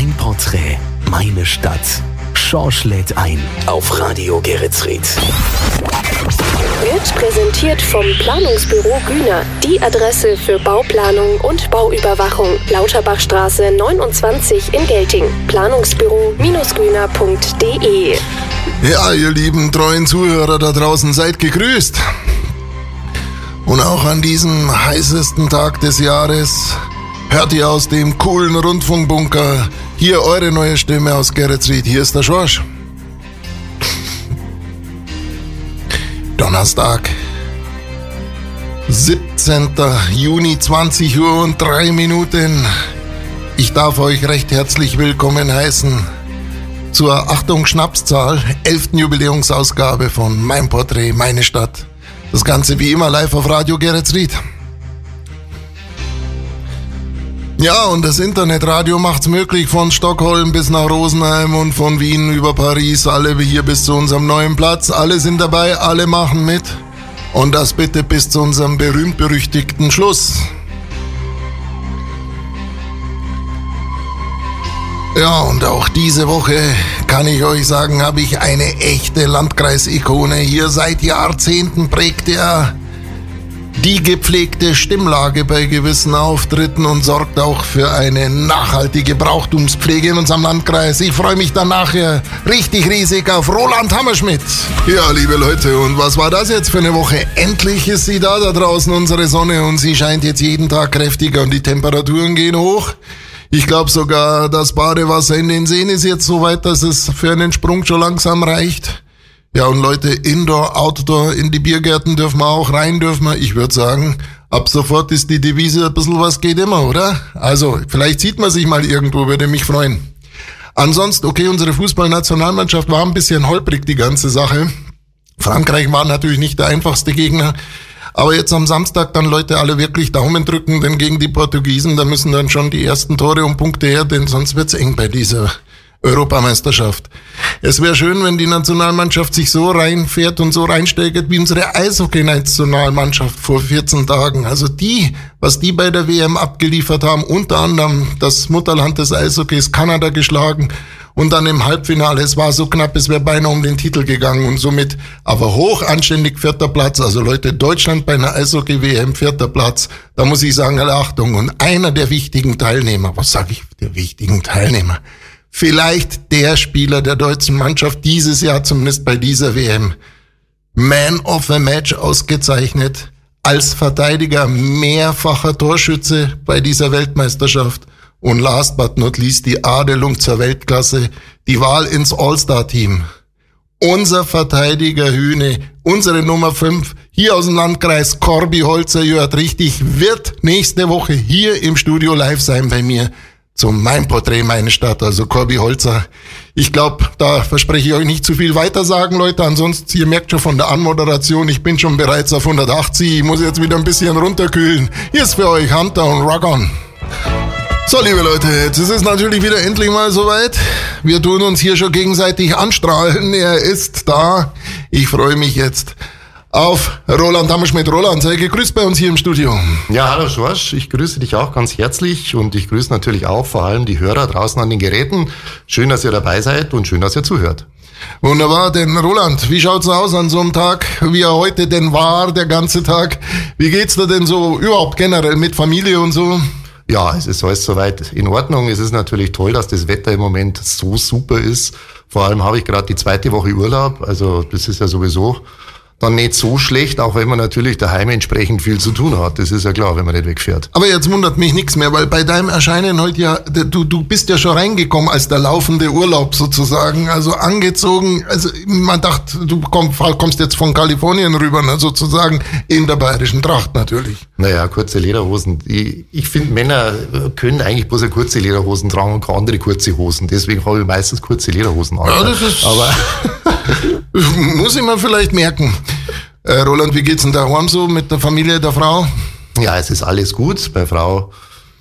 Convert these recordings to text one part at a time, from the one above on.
Mein Porträt, meine Stadt. Schorsch lädt ein auf Radio Geretsried. Wird präsentiert vom Planungsbüro Güner. Die Adresse für Bauplanung und Bauüberwachung. Lauterbachstraße 29 in Gelting. Planungsbüro-güner.de Ja, ihr lieben treuen Zuhörer da draußen, seid gegrüßt. Und auch an diesem heißesten Tag des Jahres hört ihr aus dem coolen Rundfunkbunker hier eure neue Stimme aus Geretsried. Hier ist der Schorsch. Donnerstag, 17. Juni, 20 Uhr und 3 Minuten. Ich darf euch recht herzlich willkommen heißen zur Achtung Schnapszahl 11. Jubiläumsausgabe von Mein Porträt, meine Stadt. Das Ganze wie immer live auf Radio Geretsried. Ja, und das Internetradio macht's möglich von Stockholm bis nach Rosenheim und von Wien über Paris, alle hier bis zu unserem neuen Platz. Alle sind dabei, alle machen mit. Und das bitte bis zu unserem berühmt-berüchtigten Schluss. Ja, und auch diese Woche kann ich euch sagen, habe ich eine echte Landkreisikone. Hier seit Jahrzehnten prägt er die gepflegte Stimmlage bei gewissen Auftritten und sorgt auch für eine nachhaltige Brauchtumspflege in unserem Landkreis. Ich freue mich dann nachher richtig riesig auf Roland Hammerschmidt. Ja, liebe Leute, und was war das jetzt für eine Woche? Endlich ist sie da, da draußen, unsere Sonne, und sie scheint jetzt jeden Tag kräftiger und die Temperaturen gehen hoch. Ich glaube sogar, das Badewasser in den Seen ist jetzt so weit, dass es für einen Sprung schon langsam reicht. Ja, und Leute, Indoor, Outdoor, in die Biergärten dürfen wir auch, rein dürfen wir. Ich würde sagen, ab sofort ist die Devise ein bisschen was geht immer, oder? Also, vielleicht sieht man sich mal irgendwo, würde mich freuen. Ansonsten, okay, unsere Fußballnationalmannschaft war ein bisschen holprig, die ganze Sache. Frankreich war natürlich nicht der einfachste Gegner. Aber jetzt am Samstag dann Leute alle wirklich Daumen drücken, denn gegen die Portugiesen, da müssen dann schon die ersten Tore und Punkte her, denn sonst wird's eng bei dieser Europameisterschaft. Es wäre schön, wenn die Nationalmannschaft sich so reinfährt und so reinsteigert wie unsere Eishockey-Nationalmannschaft vor 14 Tagen. Also die, was die bei der WM abgeliefert haben, unter anderem das Mutterland des Eishockeys Kanada geschlagen und dann im Halbfinale, es war so knapp, es wäre beinahe um den Titel gegangen und somit aber hoch anständig vierter Platz. Also Leute, Deutschland bei einer Eishockey-WM vierter Platz, da muss ich sagen, alle Achtung. Und einer der wichtigen Teilnehmer, was sage ich, der wichtigen Teilnehmer, vielleicht der Spieler der deutschen Mannschaft dieses Jahr, zumindest bei dieser WM. Man of the Match ausgezeichnet, als Verteidiger mehrfacher Torschütze bei dieser Weltmeisterschaft und last but not least die Adelung zur Weltklasse, die Wahl ins All-Star-Team. Unser Verteidiger Hühne, unsere Nummer 5, hier aus dem Landkreis Corby Holzer, hört richtig, wird nächste Woche hier im Studio live sein bei mir zum Mein Porträt, meine Stadt, also Corby Holzer. Ich glaube, da verspreche ich euch nicht zu viel weiter sagen, Leute. Ansonsten, ihr merkt schon von der Anmoderation, ich bin schon bereits auf 180. Ich muss jetzt wieder ein bisschen runterkühlen. Hier ist für euch Hunter und Rock on. So, liebe Leute, jetzt ist es natürlich wieder endlich mal soweit. Wir tun uns hier schon gegenseitig anstrahlen. Er ist da. Ich freue mich jetzt auf Roland Hammerschmidt. Roland, sei gegrüßt bei uns hier im Studio. Ja, hallo Schorsch, ich grüße dich auch ganz herzlich und ich grüße natürlich auch vor allem die Hörer draußen an den Geräten. Schön, dass ihr dabei seid und schön, dass ihr zuhört. Wunderbar, denn Roland, wie schaut's aus an so einem Tag, wie er heute denn war, der ganze Tag? Wie geht's dir denn so überhaupt generell mit Familie und so? Ja, es ist alles soweit in Ordnung. Es ist natürlich toll, dass das Wetter im Moment so super ist. Vor allem habe ich gerade die zweite Woche Urlaub, also das ist ja sowieso dann nicht so schlecht, auch wenn man natürlich daheim entsprechend viel zu tun hat. Das ist ja klar, wenn man nicht wegfährt. Aber jetzt wundert mich nichts mehr, weil bei deinem Erscheinen heute ja, du, du bist ja schon reingekommen als der laufende Urlaub sozusagen, also angezogen, also man dachte, du komm, kommst jetzt von Kalifornien rüber, ne, sozusagen in der bayerischen Tracht natürlich. Naja, kurze Lederhosen. Ich, ich finde, Männer können eigentlich bloß kurze Lederhosen tragen und keine andere kurze Hosen. Deswegen habe ich meistens kurze Lederhosen an. Ja, das ist... Aber muss ich mir vielleicht merken. Äh, Roland, wie geht's denn daheim so mit der Familie der Frau? Ja, es ist alles gut. Bei Frau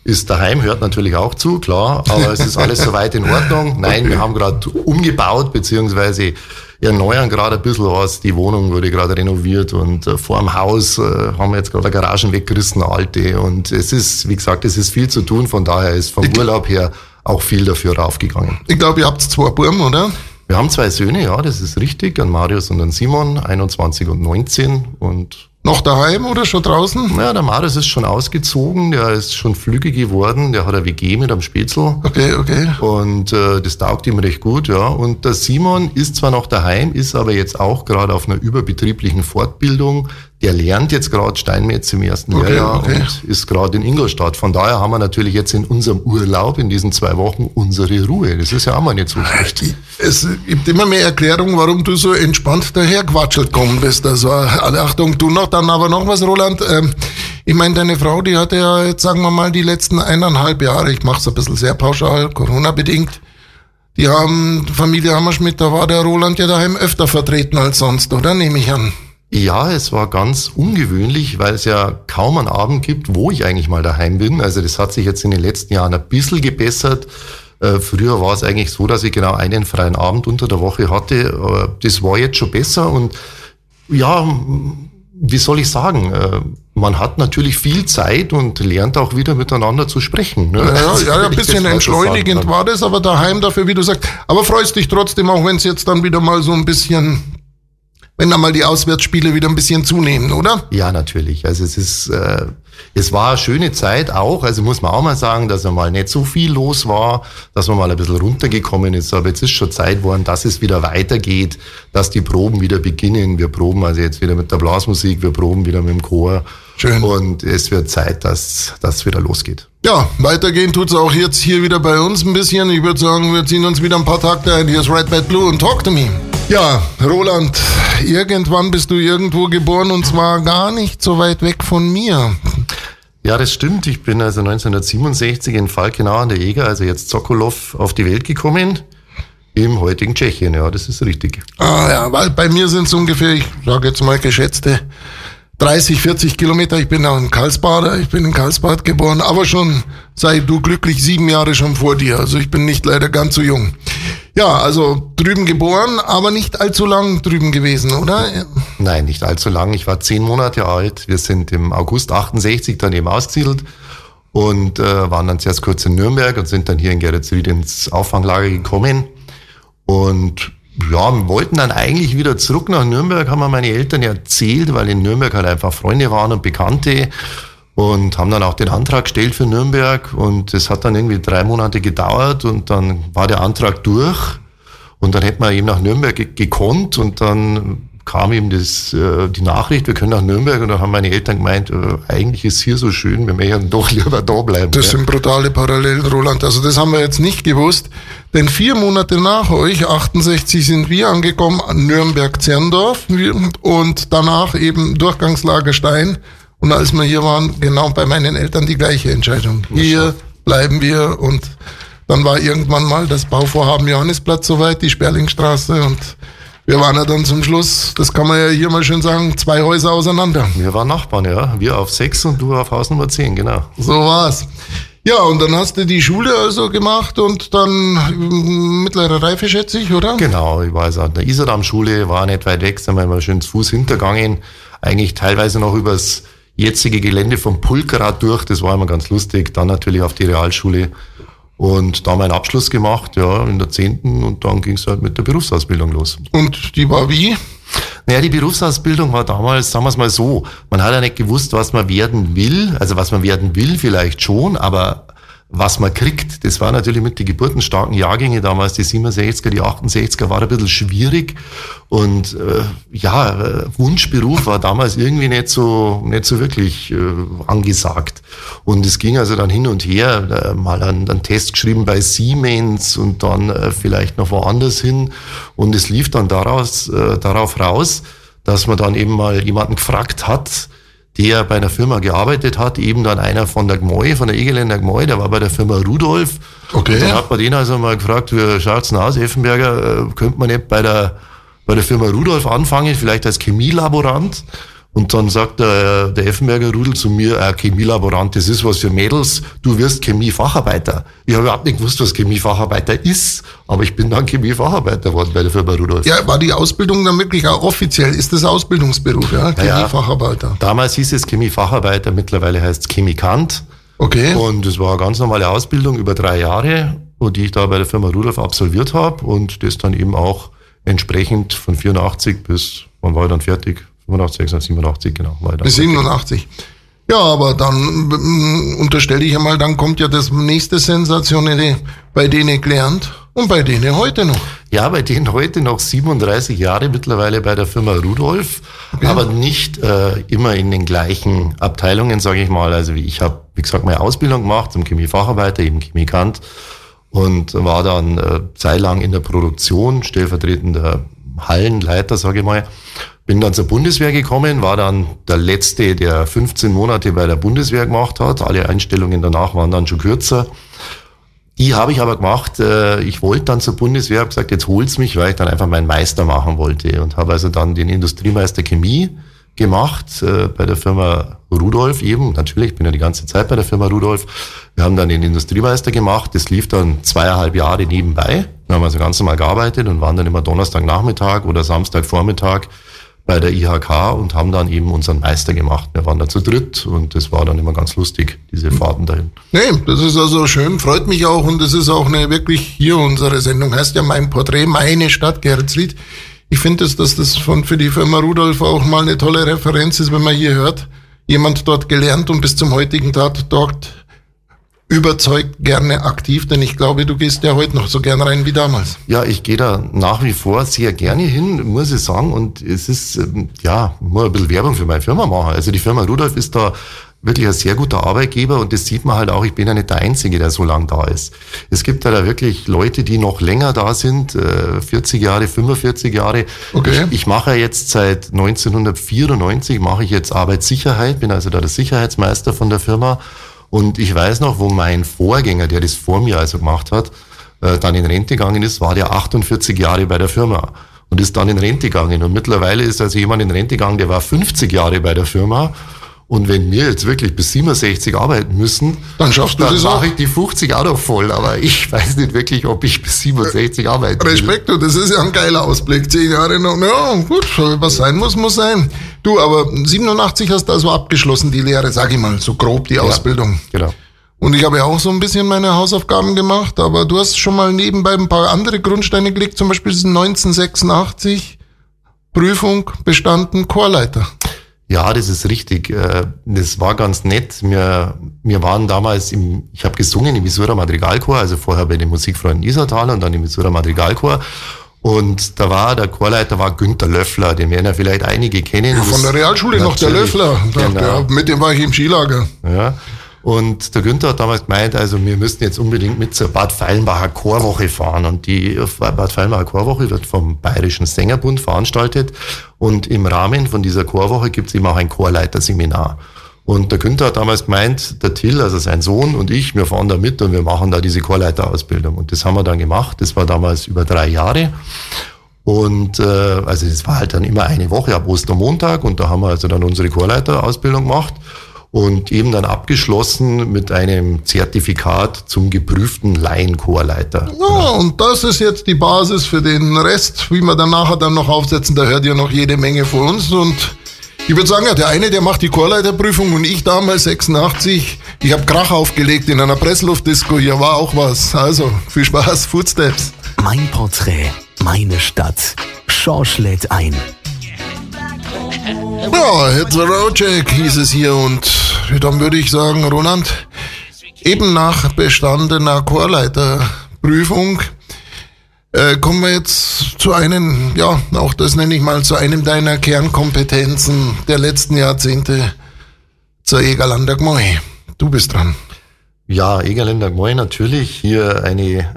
ist daheim, hört natürlich auch zu, klar, aber es ist alles soweit in Ordnung. Nein, okay. wir haben gerade umgebaut, beziehungsweise erneuern gerade ein bisschen was. Die Wohnung wurde gerade renoviert und äh, vor dem Haus äh, haben wir jetzt gerade Garagen weggerissen, alte. Und es ist, wie gesagt, es ist viel zu tun, von daher ist vom Urlaub her auch viel dafür raufgegangen. Ich glaube, ihr habt zwei Burm, oder? Wir haben zwei Söhne, ja, das ist richtig, an Marius und an Simon, 21 und 19 und noch daheim oder schon draußen? Ja, der Marius ist schon ausgezogen, der ist schon flügge geworden, der hat eine WG mit einem Spätzl. Okay, okay. Und äh, das taugt ihm recht gut, ja. Und der Simon ist zwar noch daheim, ist aber jetzt auch gerade auf einer überbetrieblichen Fortbildung der lernt jetzt gerade Steinmetz im ersten okay, Lehrjahr okay. und ist gerade in Ingolstadt. Von daher haben wir natürlich jetzt in unserem Urlaub in diesen zwei Wochen unsere Ruhe. Das ist ja auch mal nicht so schlecht. Es gibt immer mehr Erklärungen, warum du so entspannt daherquatschelt kommen bist. Also alle Achtung, du noch, dann aber noch was, Roland. Ähm, ich meine, deine Frau, die hatte ja jetzt, sagen wir mal, die letzten eineinhalb Jahre, ich mache es ein bisschen sehr pauschal, Corona-bedingt, die haben, Familie Hammerschmidt, da war der Roland ja daheim öfter vertreten als sonst, oder? Nehme ich an. Ja, es war ganz ungewöhnlich, weil es ja kaum einen Abend gibt, wo ich eigentlich mal daheim bin. Also das hat sich jetzt in den letzten Jahren ein bisschen gebessert. Äh, früher war es eigentlich so, dass ich genau einen freien Abend unter der Woche hatte. Das war jetzt schon besser und ja, wie soll ich sagen? Äh, man hat natürlich viel Zeit und lernt auch wieder miteinander zu sprechen. Ne? Ja, ja, ja ein bisschen entschleunigend war das, aber daheim dafür, wie du sagst. Aber freust dich trotzdem auch, wenn es jetzt dann wieder mal so ein bisschen wenn dann mal die Auswärtsspiele wieder ein bisschen zunehmen, oder? Ja, natürlich. Also es ist, äh, es war eine schöne Zeit auch. Also muss man auch mal sagen, dass er mal nicht so viel los war, dass man mal ein bisschen runtergekommen ist. Aber jetzt ist schon Zeit geworden, dass es wieder weitergeht, dass die Proben wieder beginnen. Wir proben also jetzt wieder mit der Blasmusik, wir proben wieder mit dem Chor. Schön. Und es wird Zeit, dass das wieder losgeht. Ja, weitergehen tut's auch jetzt hier wieder bei uns ein bisschen. Ich würde sagen, wir ziehen uns wieder ein paar Takte ein. Hier ist Red, Bad, Blue und Talk to Me. Ja, Roland, irgendwann bist du irgendwo geboren und zwar gar nicht so weit weg von mir. Ja, das stimmt. Ich bin also 1967 in Falkenau an der Eger, also jetzt Sokolov, auf die Welt gekommen. Im heutigen Tschechien, ja, das ist richtig. Ah ja, weil bei mir sind es ungefähr, ich sage jetzt mal geschätzte 30, 40 Kilometer. Ich bin auch ein Karlsbader, ich bin in Karlsbad geboren, aber schon, sei du glücklich, sieben Jahre schon vor dir. Also ich bin nicht leider ganz so jung. Ja, also drüben geboren, aber nicht allzu lang drüben gewesen, oder? Nein, nicht allzu lang. Ich war zehn Monate alt. Wir sind im August 68 dann eben ausgesiedelt und äh, waren dann zuerst kurz in Nürnberg und sind dann hier in Geretsried ins Auffanglager gekommen. Und ja, wir wollten dann eigentlich wieder zurück nach Nürnberg, haben mir meine Eltern erzählt, weil in Nürnberg halt einfach Freunde waren und Bekannte und haben dann auch den Antrag gestellt für Nürnberg und es hat dann irgendwie drei Monate gedauert und dann war der Antrag durch und dann hätten wir eben nach Nürnberg gekonnt und dann kam eben das, äh, die Nachricht, wir können nach Nürnberg und dann haben meine Eltern gemeint, äh, eigentlich ist hier so schön, wir möchten doch lieber da bleiben. Das ja. sind brutale Parallelen, Roland. Also das haben wir jetzt nicht gewusst, denn vier Monate nach euch, 68, sind wir angekommen an Nürnberg-Zerndorf und danach eben Durchgangslager Stein. Und als wir hier waren, genau bei meinen Eltern die gleiche Entscheidung. Hier bleiben wir und dann war irgendwann mal das Bauvorhaben Johannesplatz soweit, die Sperlingstraße und wir waren ja dann zum Schluss, das kann man ja hier mal schön sagen, zwei Häuser auseinander. Wir waren Nachbarn, ja. Wir auf sechs und du auf Haus Nummer zehn, genau. So war's. Ja, und dann hast du die Schule also gemacht und dann mittlere Reife, schätze ich, oder? Genau, ich war also an der Iserdam-Schule, war nicht weit weg, sind wir mal schön zu Fuß hintergangen. Eigentlich teilweise noch übers jetzige Gelände vom Pulkrad durch, das war immer ganz lustig. Dann natürlich auf die Realschule und da meinen Abschluss gemacht, ja, in der zehnten und dann ging es halt mit der Berufsausbildung los. Und die war wie? Naja, die Berufsausbildung war damals, sagen wir es mal so, man hat ja nicht gewusst, was man werden will, also was man werden will vielleicht schon, aber was man kriegt. Das war natürlich mit den geburtenstarken Jahrgänge damals, die 67er, die 68er, war ein bisschen schwierig. Und äh, ja, äh, Wunschberuf war damals irgendwie nicht so, nicht so wirklich äh, angesagt. Und es ging also dann hin und her, äh, mal einen, einen Test geschrieben bei Siemens und dann äh, vielleicht noch woanders hin. Und es lief dann daraus, äh, darauf raus, dass man dann eben mal jemanden gefragt hat, der bei einer Firma gearbeitet hat, eben dann einer von der Gmoi, von der Egeländer Gmoi, der war bei der Firma Rudolf. Okay. Und dann hat man den also mal gefragt, wie schaut's denn aus, Effenberger, äh, könnte man nicht bei der, bei der Firma Rudolf anfangen, vielleicht als Chemielaborant? Und dann sagt der, der Effenberger Rudel zu mir, äh, Chemielaborant, das ist was für Mädels, du wirst Chemiefacharbeiter. Ich habe überhaupt nicht gewusst, was Chemiefacharbeiter ist, aber ich bin dann Chemiefacharbeiter geworden bei der Firma Rudolf. Ja, war die Ausbildung dann wirklich auch offiziell? Ist das Ausbildungsberuf, ja? Chemiefacharbeiter. Ja, damals hieß es Chemiefacharbeiter, mittlerweile heißt es Chemikant. Okay. Und es war eine ganz normale Ausbildung über drei Jahre. die ich da bei der Firma Rudolf absolviert habe und das dann eben auch entsprechend von 84 bis, wann war ich dann fertig? 85, 86, 87, genau. Bis 87. Ja, aber dann äh, unterstelle ich einmal, dann kommt ja das nächste Sensationelle bei denen gelernt und bei denen heute noch. Ja, bei denen heute noch 37 Jahre mittlerweile bei der Firma Rudolf, okay. aber nicht äh, immer in den gleichen Abteilungen, sage ich mal. Also ich habe, wie gesagt, meine Ausbildung gemacht zum Chemiefacharbeiter, eben Chemikant und war dann äh, zeitlang in der Produktion, stellvertretender Hallenleiter, sage ich mal. Bin dann zur Bundeswehr gekommen, war dann der letzte, der 15 Monate bei der Bundeswehr gemacht hat. Alle Einstellungen danach waren dann schon kürzer. Die habe ich aber gemacht. Äh, ich wollte dann zur Bundeswehr, habe gesagt, jetzt holt's mich, weil ich dann einfach meinen Meister machen wollte und habe also dann den Industriemeister Chemie gemacht äh, bei der Firma Rudolf eben. Natürlich, ich bin ja die ganze Zeit bei der Firma Rudolf. Wir haben dann den Industriemeister gemacht. Das lief dann zweieinhalb Jahre nebenbei. Wir haben also ganz normal gearbeitet und waren dann immer Donnerstagnachmittag oder Samstagvormittag bei der IHK und haben dann eben unseren Meister gemacht. Wir waren da zu dritt und das war dann immer ganz lustig, diese Fahrten dahin. Nee, das ist also schön, freut mich auch und das ist auch eine wirklich hier unsere Sendung heißt ja mein Porträt, meine Stadt Geretsried. Ich finde, dass, dass das von, für die Firma Rudolf auch mal eine tolle Referenz ist, wenn man hier hört, jemand dort gelernt und bis zum heutigen Tag dort überzeugt gerne aktiv, denn ich glaube, du gehst ja heute noch so gern rein wie damals. Ja, ich gehe da nach wie vor sehr gerne hin, muss ich sagen. Und es ist, ähm, ja, muss ein bisschen Werbung für meine Firma machen. Also die Firma Rudolf ist da wirklich ein sehr guter Arbeitgeber und das sieht man halt auch, ich bin ja nicht der Einzige, der so lang da ist. Es gibt ja da wirklich Leute, die noch länger da sind, 40 äh, Jahre, 45 Jahre. Okay. Ich, ich mache jetzt seit 1994, mache ich jetzt Arbeitssicherheit, bin also da der Sicherheitsmeister von der Firma und ich weiß noch, wo mein Vorgänger, der das vor mir also gemacht hat, äh, dann in Rente gegangen ist, war der 48 Jahre bei der Firma und ist dann in Rente gegangen. Und mittlerweile ist also jemand in Rente gegangen, der war 50 Jahre bei der Firma und wenn wir jetzt wirklich bis 67 arbeiten müssen, dann schaffst du dann das mache auch. ich die 50 auch noch voll. Aber ich weiß nicht wirklich, ob ich bis 67 arbeiten will. Respekt, das ist ja ein geiler Ausblick. Zehn Jahre noch. Ja, gut, was sein muss, muss sein. Du, aber 87 hast du also abgeschlossen, die Lehre, sag ich mal, so grob die ja, Ausbildung. Genau. Und ich habe ja auch so ein bisschen meine Hausaufgaben gemacht, aber du hast schon mal nebenbei ein paar andere Grundsteine gelegt, zum Beispiel 1986 Prüfung bestanden, Chorleiter. Ja, das ist richtig. Äh, das war ganz nett. Wir, wir waren damals im, ich habe gesungen im Missoura Madrigalchor, also vorher bei den Musikfreunden Isertal und dann im Missoura Madrigalchor. Und da war, der Chorleiter war Günther Löffler, den werden ja vielleicht einige kennen. Ja, von der Realschule noch, der Löffler. Genau. Ja, mit dem war ich im Skilager. Ja. Und der Günther hat damals gemeint, also wir müssten jetzt unbedingt mit zur Bad Feilenbacher Chorwoche fahren. Und die Bad Feilenbacher Chorwoche wird vom Bayerischen Sängerbund veranstaltet. Und im Rahmen von dieser Chorwoche gibt es eben auch ein Chorleiterseminar. Und der Günther hat damals gemeint, der Till, also sein Sohn und ich, wir fahren da mit und wir machen da diese Chorleiterausbildung. Und das haben wir dann gemacht. Das war damals über drei Jahre. Und äh, also das war halt dann immer eine Woche ab Ostermontag und da haben wir also dann unsere Chorleiterausbildung gemacht und eben dann abgeschlossen mit einem Zertifikat zum geprüften Laienchorleiter. Ja, und das ist jetzt die Basis für den Rest, wie wir dann nachher dann noch aufsetzen. Da hört ihr noch jede Menge von uns und ich würde sagen, ja, der eine, der macht die Chorleiterprüfung und ich damals 86, ich habe Krach aufgelegt in einer Pressluftdisco, hier war auch was. Also, viel Spaß, Footsteps. Mein Porträt, meine Stadt. Schorsch lädt ein. Ja, Hits a Roadcheck hieß es hier und dann würde ich sagen, Roland, eben nach bestandener Chorleiterprüfung äh, kommen wir jetzt zu einem, ja, auch das nenne ich mal, zu einem deiner Kernkompetenzen der letzten Jahrzehnte, zur Egerlander Gmoi. Du bist dran. Ja, Egerländer Gmoi natürlich. Hier eine,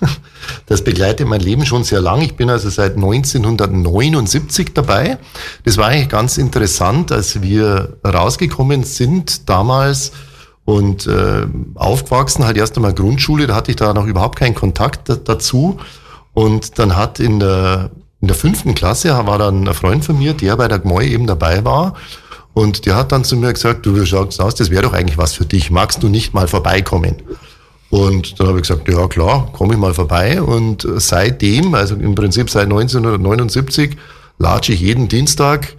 das begleitet mein Leben schon sehr lang. Ich bin also seit 1979 dabei. Das war eigentlich ganz interessant, als wir rausgekommen sind damals und äh, aufgewachsen, halt erst einmal Grundschule, da hatte ich da noch überhaupt keinen Kontakt dazu. Und dann hat in der, in der fünften Klasse war dann ein Freund von mir, der bei der Gmoi eben dabei war. Und der hat dann zu mir gesagt, du schaust aus, das wäre doch eigentlich was für dich. Magst du nicht mal vorbeikommen? Und dann habe ich gesagt, ja klar, komme ich mal vorbei. Und seitdem, also im Prinzip seit 1979, latsche ich jeden Dienstag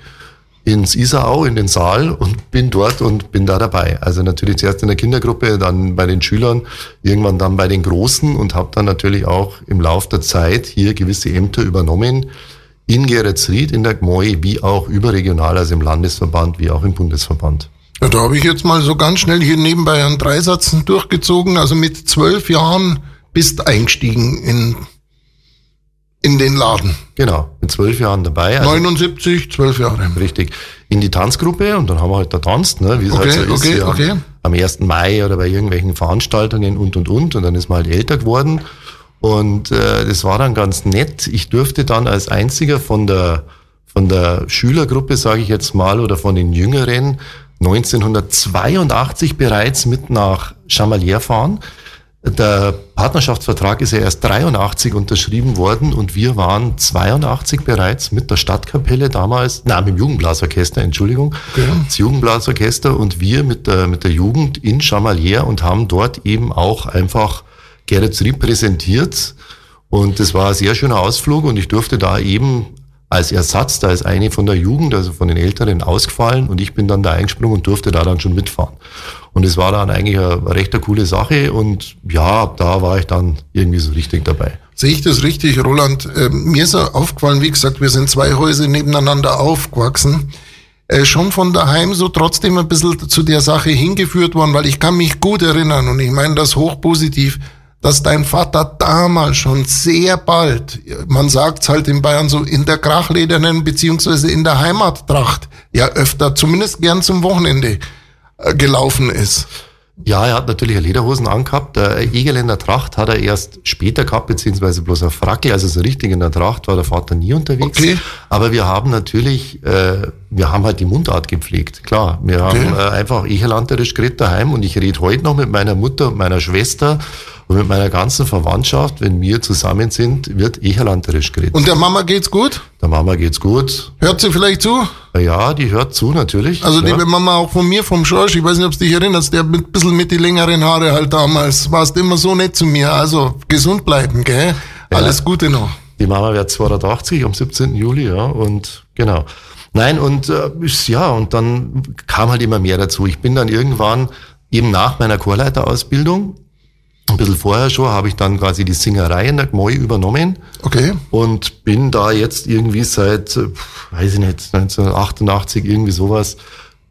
ins Isarau, in den Saal und bin dort und bin da dabei. Also natürlich zuerst in der Kindergruppe, dann bei den Schülern, irgendwann dann bei den Großen und habe dann natürlich auch im Lauf der Zeit hier gewisse Ämter übernommen in Geretsried, in der GMOI, wie auch überregional, also im Landesverband, wie auch im Bundesverband. Ja, da habe ich jetzt mal so ganz schnell hier nebenbei einen Dreisatz durchgezogen. Also mit zwölf Jahren bist eingestiegen in, in den Laden. Genau, mit zwölf Jahren dabei. Also 79, zwölf Jahre. Richtig. In die Tanzgruppe und dann haben wir halt da tanzt, ne, wie es okay, halt so okay, ist. Okay. Am 1. Mai oder bei irgendwelchen Veranstaltungen und und und. Und dann ist man halt älter geworden. Und äh, das war dann ganz nett. Ich durfte dann als einziger von der von der Schülergruppe, sage ich jetzt mal, oder von den Jüngeren 1982 bereits mit nach Chamalier fahren. Der Partnerschaftsvertrag ist ja erst 83 unterschrieben worden und wir waren 82 bereits mit der Stadtkapelle damals, nein, mit dem Jugendblasorchester, Entschuldigung, Okay. das Jugendblasorchester und wir mit der, mit der Jugend in Chamalier und haben dort eben auch einfach Gerrit Rieb präsentiert. Und das war ein sehr schöner Ausflug und ich durfte da eben als Ersatz, da ist eine von der Jugend, also von den Älteren ausgefallen und ich bin dann da eingesprungen und durfte da dann schon mitfahren. Und es war dann eigentlich eine recht eine coole Sache und ja, da war ich dann irgendwie so richtig dabei. Sehe ich das richtig, Roland? Ähm, mir ist aufgefallen, wie gesagt, wir sind zwei Häuser nebeneinander aufgewachsen. Äh, schon von daheim so trotzdem ein bisschen zu der Sache hingeführt worden, weil ich kann mich gut erinnern und ich meine das hochpositiv, dass dein Vater damals schon sehr bald, man sagt's halt in Bayern so, in der Krachledernen beziehungsweise in der Heimattracht ja öfter, zumindest gern zum Wochenende äh, gelaufen ist. Ja, er hat natürlich eine Lederhosen angehabt. Der Egeländer Tracht hat er erst später gehabt, beziehungsweise bloß auf Frackel. Also so richtig in der Tracht war der Vater nie unterwegs. Okay. Aber wir haben natürlich, äh, wir haben halt die Mundart gepflegt. Klar, wir Okay. haben äh, einfach echelanterisch geredet daheim und ich rede heute noch mit meiner Mutter und meiner Schwester und mit meiner ganzen Verwandtschaft, wenn wir zusammen sind, wird echelanterisch geredet. Und der Mama geht's gut? der Mama geht's gut. Hört sie vielleicht zu? Ja, die hört zu natürlich. Also ja. liebe Mama, auch von mir, vom Schorsch, ich weiß nicht, ob du dich erinnerst, der mit ein bisschen mit die längeren Haare halt damals, warst immer so nett zu mir. Also gesund bleiben, gell? Alles Gute noch. Die Mama wird 280 am 17. Juli, ja, und genau. Nein, und äh, ja, und dann kam halt immer mehr dazu. Ich bin dann irgendwann, eben nach meiner Chorleiterausbildung, ein bisschen vorher schon, habe ich dann quasi die Singerei in der Gmoi übernommen Okay. und bin da jetzt irgendwie seit, äh, weiß ich nicht, 1988, irgendwie sowas,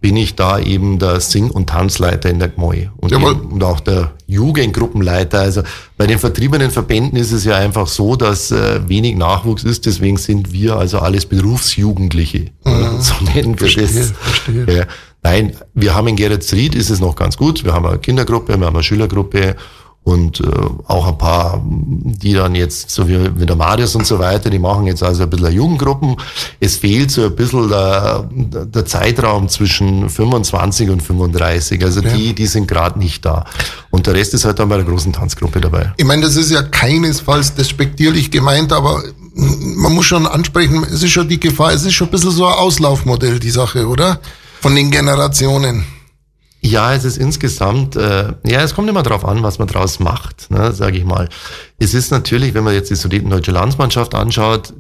bin ich da eben der Sing- und Tanzleiter in der Gmoi und, und auch der Jugendgruppenleiter. Also bei den vertriebenen Verbänden ist es ja einfach so, dass äh, wenig Nachwuchs ist, deswegen sind wir also alles Berufsjugendliche. So nennen wir Mhm. Verstehe, das. verstehe. Ja. Nein, wir haben in Geretsried ist es noch ganz gut. Wir haben eine Kindergruppe, wir haben eine Schülergruppe und äh, auch ein paar, die dann jetzt, so wie, wie der Marius und so weiter, die machen jetzt also ein bisschen Jugendgruppen. Es fehlt so ein bisschen der, der Zeitraum zwischen 25 und 35. Also die, die sind gerade nicht da. Und der Rest ist halt dann bei der großen Tanzgruppe dabei. Ich meine, das ist ja keinesfalls despektierlich gemeint, aber man muss schon ansprechen, es ist schon die Gefahr, es ist schon ein bisschen so ein Auslaufmodell, die Sache, oder? Von den Generationen. Ja, es ist insgesamt, äh, ja, es kommt immer drauf an, was man draus macht, ne, sage ich mal. Es ist natürlich, wenn man jetzt die Sudetendeutsche Landsmannschaft anschaut,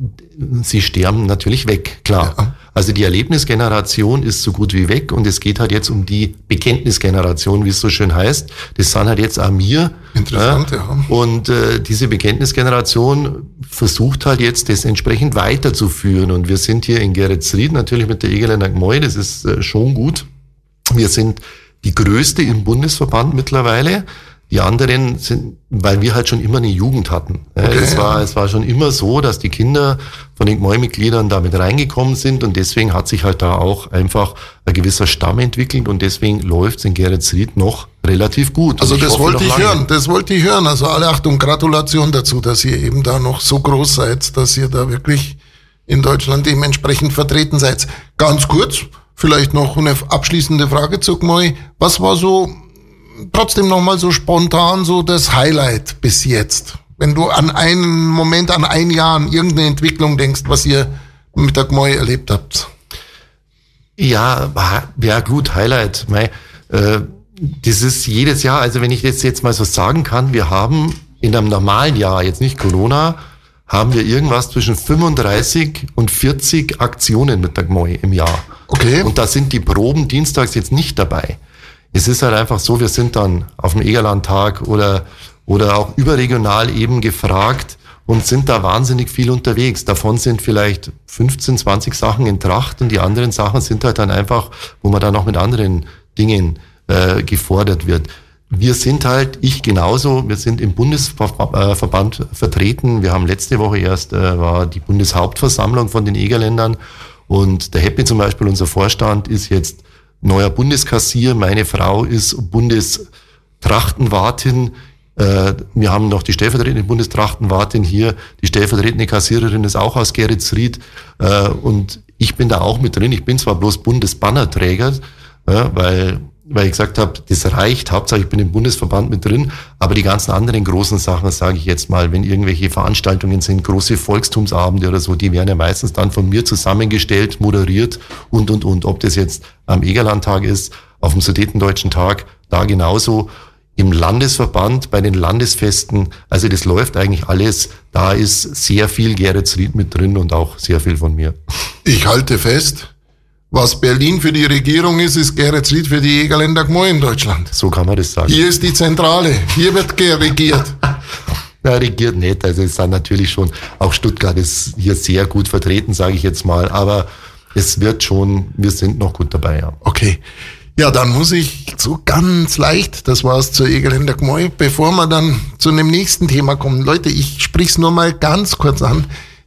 sie sterben natürlich weg, klar. Ja. Also die Erlebnisgeneration ist so gut wie weg und es geht halt jetzt um die Bekenntnisgeneration, wie es so schön heißt. Das sind halt jetzt auch mir. Interessant, ne? ja. Und äh, diese Bekenntnisgeneration versucht halt jetzt, das entsprechend weiterzuführen. Und wir sind hier in Geretsried natürlich mit der Egeländer Gmoi, das ist äh, schon gut. Wir sind die größte im Bundesverband mittlerweile. Die anderen sind, weil wir halt schon immer eine Jugend hatten. Okay, es, war, ja. es war schon immer so, dass die Kinder von den Gmoi-Mitgliedern damit reingekommen sind und deswegen hat sich halt da auch einfach ein gewisser Stamm entwickelt und deswegen läuft es in Geretsried noch relativ gut. Also das hoffe wollte ich lange. hören, das wollte ich hören. Also alle Achtung, Gratulation dazu, dass ihr eben da noch so groß seid, dass ihr da wirklich in Deutschland dementsprechend vertreten seid. Ganz kurz, vielleicht noch eine abschließende Frage zu Gmoi. Was war so trotzdem nochmal so spontan so das Highlight bis jetzt? Wenn du an einen Moment, an ein Jahr, an irgendeine Entwicklung denkst, was ihr mit der Gmoi erlebt habt. Ja, ja gut, Highlight. Mei, äh, das ist jedes Jahr, also wenn ich das jetzt mal so sagen kann, wir haben in einem normalen Jahr, jetzt nicht Corona, haben wir irgendwas zwischen 35 und 40 Aktionen mit der Gmoi im Jahr. Okay. Und da sind die Proben dienstags jetzt nicht dabei. Es ist halt einfach so, wir sind dann auf dem Egerlandtag oder, oder auch überregional eben gefragt und sind da wahnsinnig viel unterwegs. Davon sind vielleicht 15, 20 Sachen in Tracht und die anderen Sachen sind halt dann einfach, wo man dann noch mit anderen Dingen äh, gefordert wird. Wir sind halt, ich genauso, wir sind im Bundesverband vertreten. Wir haben letzte Woche erst, äh, war die Bundeshauptversammlung von den Egerländern und der Happy zum Beispiel, unser Vorstand, ist jetzt neuer Bundeskassier. Meine Frau ist Bundestrachtenwartin. Äh, wir haben noch die stellvertretende Bundestrachtenwartin hier. Die stellvertretende Kassiererin ist auch aus Geretsried. Äh, und ich bin da auch mit drin. Ich bin zwar bloß Bundesbannerträger, weil weil ich gesagt habe, das reicht, Hauptsache ich bin im Bundesverband mit drin, aber die ganzen anderen großen Sachen, sage ich jetzt mal, wenn irgendwelche Veranstaltungen sind, große Volkstumsabende oder so, die werden ja meistens dann von mir zusammengestellt, moderiert und, und, und. Ob das jetzt am Egerlandtag ist, auf dem Sudetendeutschen Tag, da genauso, im Landesverband, bei den Landesfesten, also das läuft eigentlich alles, da ist sehr viel Geretsried mit drin und auch sehr viel von mir. Ich halte fest, was Berlin für die Regierung ist, ist Geretsried für die Jägerländer Gmoi in Deutschland. So kann man das sagen. Hier ist die Zentrale. Hier wird regiert. Na, regiert nicht. Also es sind natürlich schon, auch Stuttgart ist hier sehr gut vertreten, sage ich jetzt mal. Aber es wird schon, wir sind noch gut dabei, ja. Okay. Ja, dann muss ich so ganz leicht, das war's zur Egerländer Gmoi, bevor wir dann zu dem nächsten Thema kommen. Leute, ich sprich's nur mal ganz kurz an.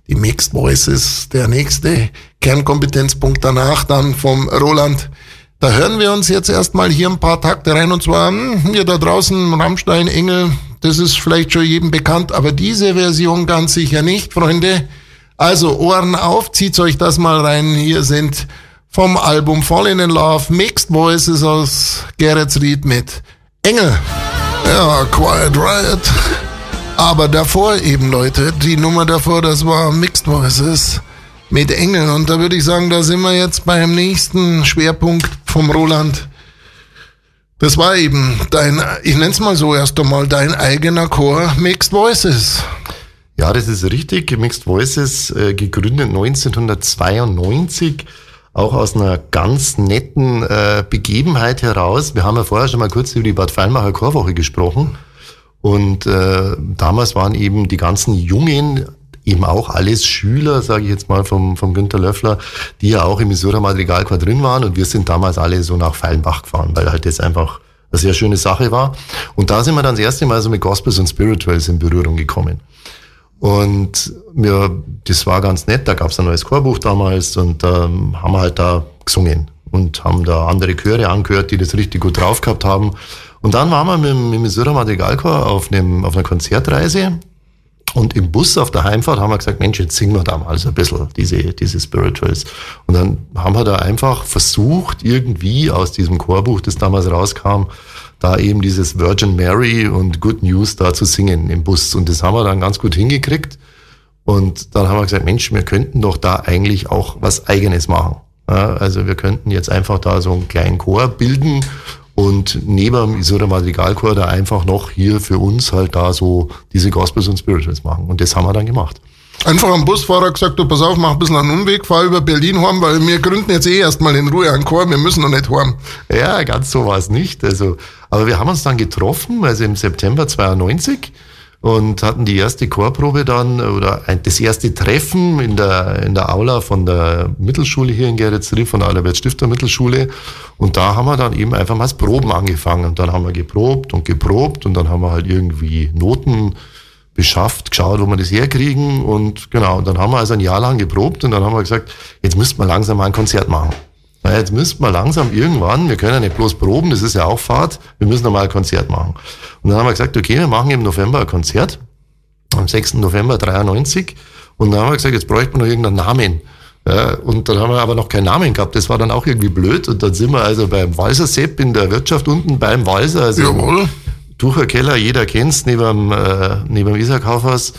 Die Mixed Voices, der nächste Kernkompetenzpunkt danach dann vom Roland. Da hören wir uns jetzt erstmal hier ein paar Takte rein und zwar hm, hier da draußen Rammstein, Engel, das ist vielleicht schon jedem bekannt, aber diese Version ganz sicher nicht, Freunde. Also Ohren auf, zieht euch das mal rein. Hier sind vom Album Falling in Love Mixed Voices aus Geretsried mit Engel. Ja, Quiet Riot. Aber davor eben, Leute, die Nummer davor, das war Mixed Voices mit Engeln. Und da würde ich sagen, da sind wir jetzt beim nächsten Schwerpunkt vom Roland. Das war eben dein, ich nenne es mal so erst einmal, dein eigener Chor Mixed Voices. Ja, das ist richtig. Mixed Voices, äh, gegründet 1992 auch aus einer ganz netten äh, Begebenheit heraus. Wir haben ja vorher schon mal kurz über die Bad Feinmacher Chorwoche gesprochen. Und äh, damals waren eben die ganzen Jungen, eben auch alles Schüler, sage ich jetzt mal, vom, vom Günter Löffler, die ja auch im Missouri Madrigalchor drin waren. Und wir sind damals alle so nach Feilenbach gefahren, weil halt das einfach eine sehr schöne Sache war. Und da sind wir dann das erste Mal so mit Gospels und Spirituals in Berührung gekommen. Und ja, das war ganz nett, da gab es ein neues Chorbuch damals und ähm, haben wir halt da gesungen und haben da andere Chöre angehört, die das richtig gut drauf gehabt haben. Und dann waren wir mit, mit Missouri Madrigalchor auf, einem, auf einer Konzertreise und im Bus auf der Heimfahrt haben wir gesagt, Mensch, jetzt singen wir da mal so ein bisschen diese, diese Spirituals. Und dann haben wir da einfach versucht, irgendwie aus diesem Chorbuch, das damals rauskam, da eben dieses Virgin Mary und Good News da zu singen im Bus. Und das haben wir dann ganz gut hingekriegt. Und dann haben wir gesagt, Mensch, wir könnten doch da eigentlich auch was Eigenes machen. Ja, also wir könnten jetzt einfach da so einen kleinen Chor bilden und neben dem Isura Madrigalchor da einfach noch hier für uns halt da so diese Gospels und Spirituals machen. Und das haben wir dann gemacht. Einfach am Busfahrer gesagt, du pass auf, mach ein bisschen einen Umweg, fahr über Berlin heim, weil wir gründen jetzt eh erstmal in Ruhe einen Chor, wir müssen noch nicht heim. Ja, ganz so war es nicht. Also, aber wir haben uns dann getroffen, also im September 92 und hatten die erste Chorprobe dann oder das erste Treffen in der, in der Aula von der Mittelschule hier in Geretsried, von der Albert Stifter Mittelschule. Und da haben wir dann eben einfach mal das Proben angefangen. Und dann haben wir geprobt und geprobt und dann haben wir halt irgendwie Noten beschafft, geschaut, wo wir das herkriegen. Und genau, und dann haben wir also ein Jahr lang geprobt und dann haben wir gesagt, jetzt müssten wir langsam mal ein Konzert machen. Na, jetzt müssten wir langsam irgendwann, wir können ja nicht bloß proben, das ist ja auch Fahrt, wir müssen noch mal ein Konzert machen. Und dann haben wir gesagt, okay, wir machen im November ein Konzert, am 6. November 93. Und dann haben wir gesagt, jetzt bräuchten wir noch irgendeinen Namen. Ja, und dann haben wir aber noch keinen Namen gehabt. Das war dann auch irgendwie blöd. Und dann sind wir also beim Walser Sepp in der Wirtschaft unten beim Walser. Also Jawohl. Tucher Keller, jeder kennt's, neben dem, äh, neben dem Isarkaufhaus.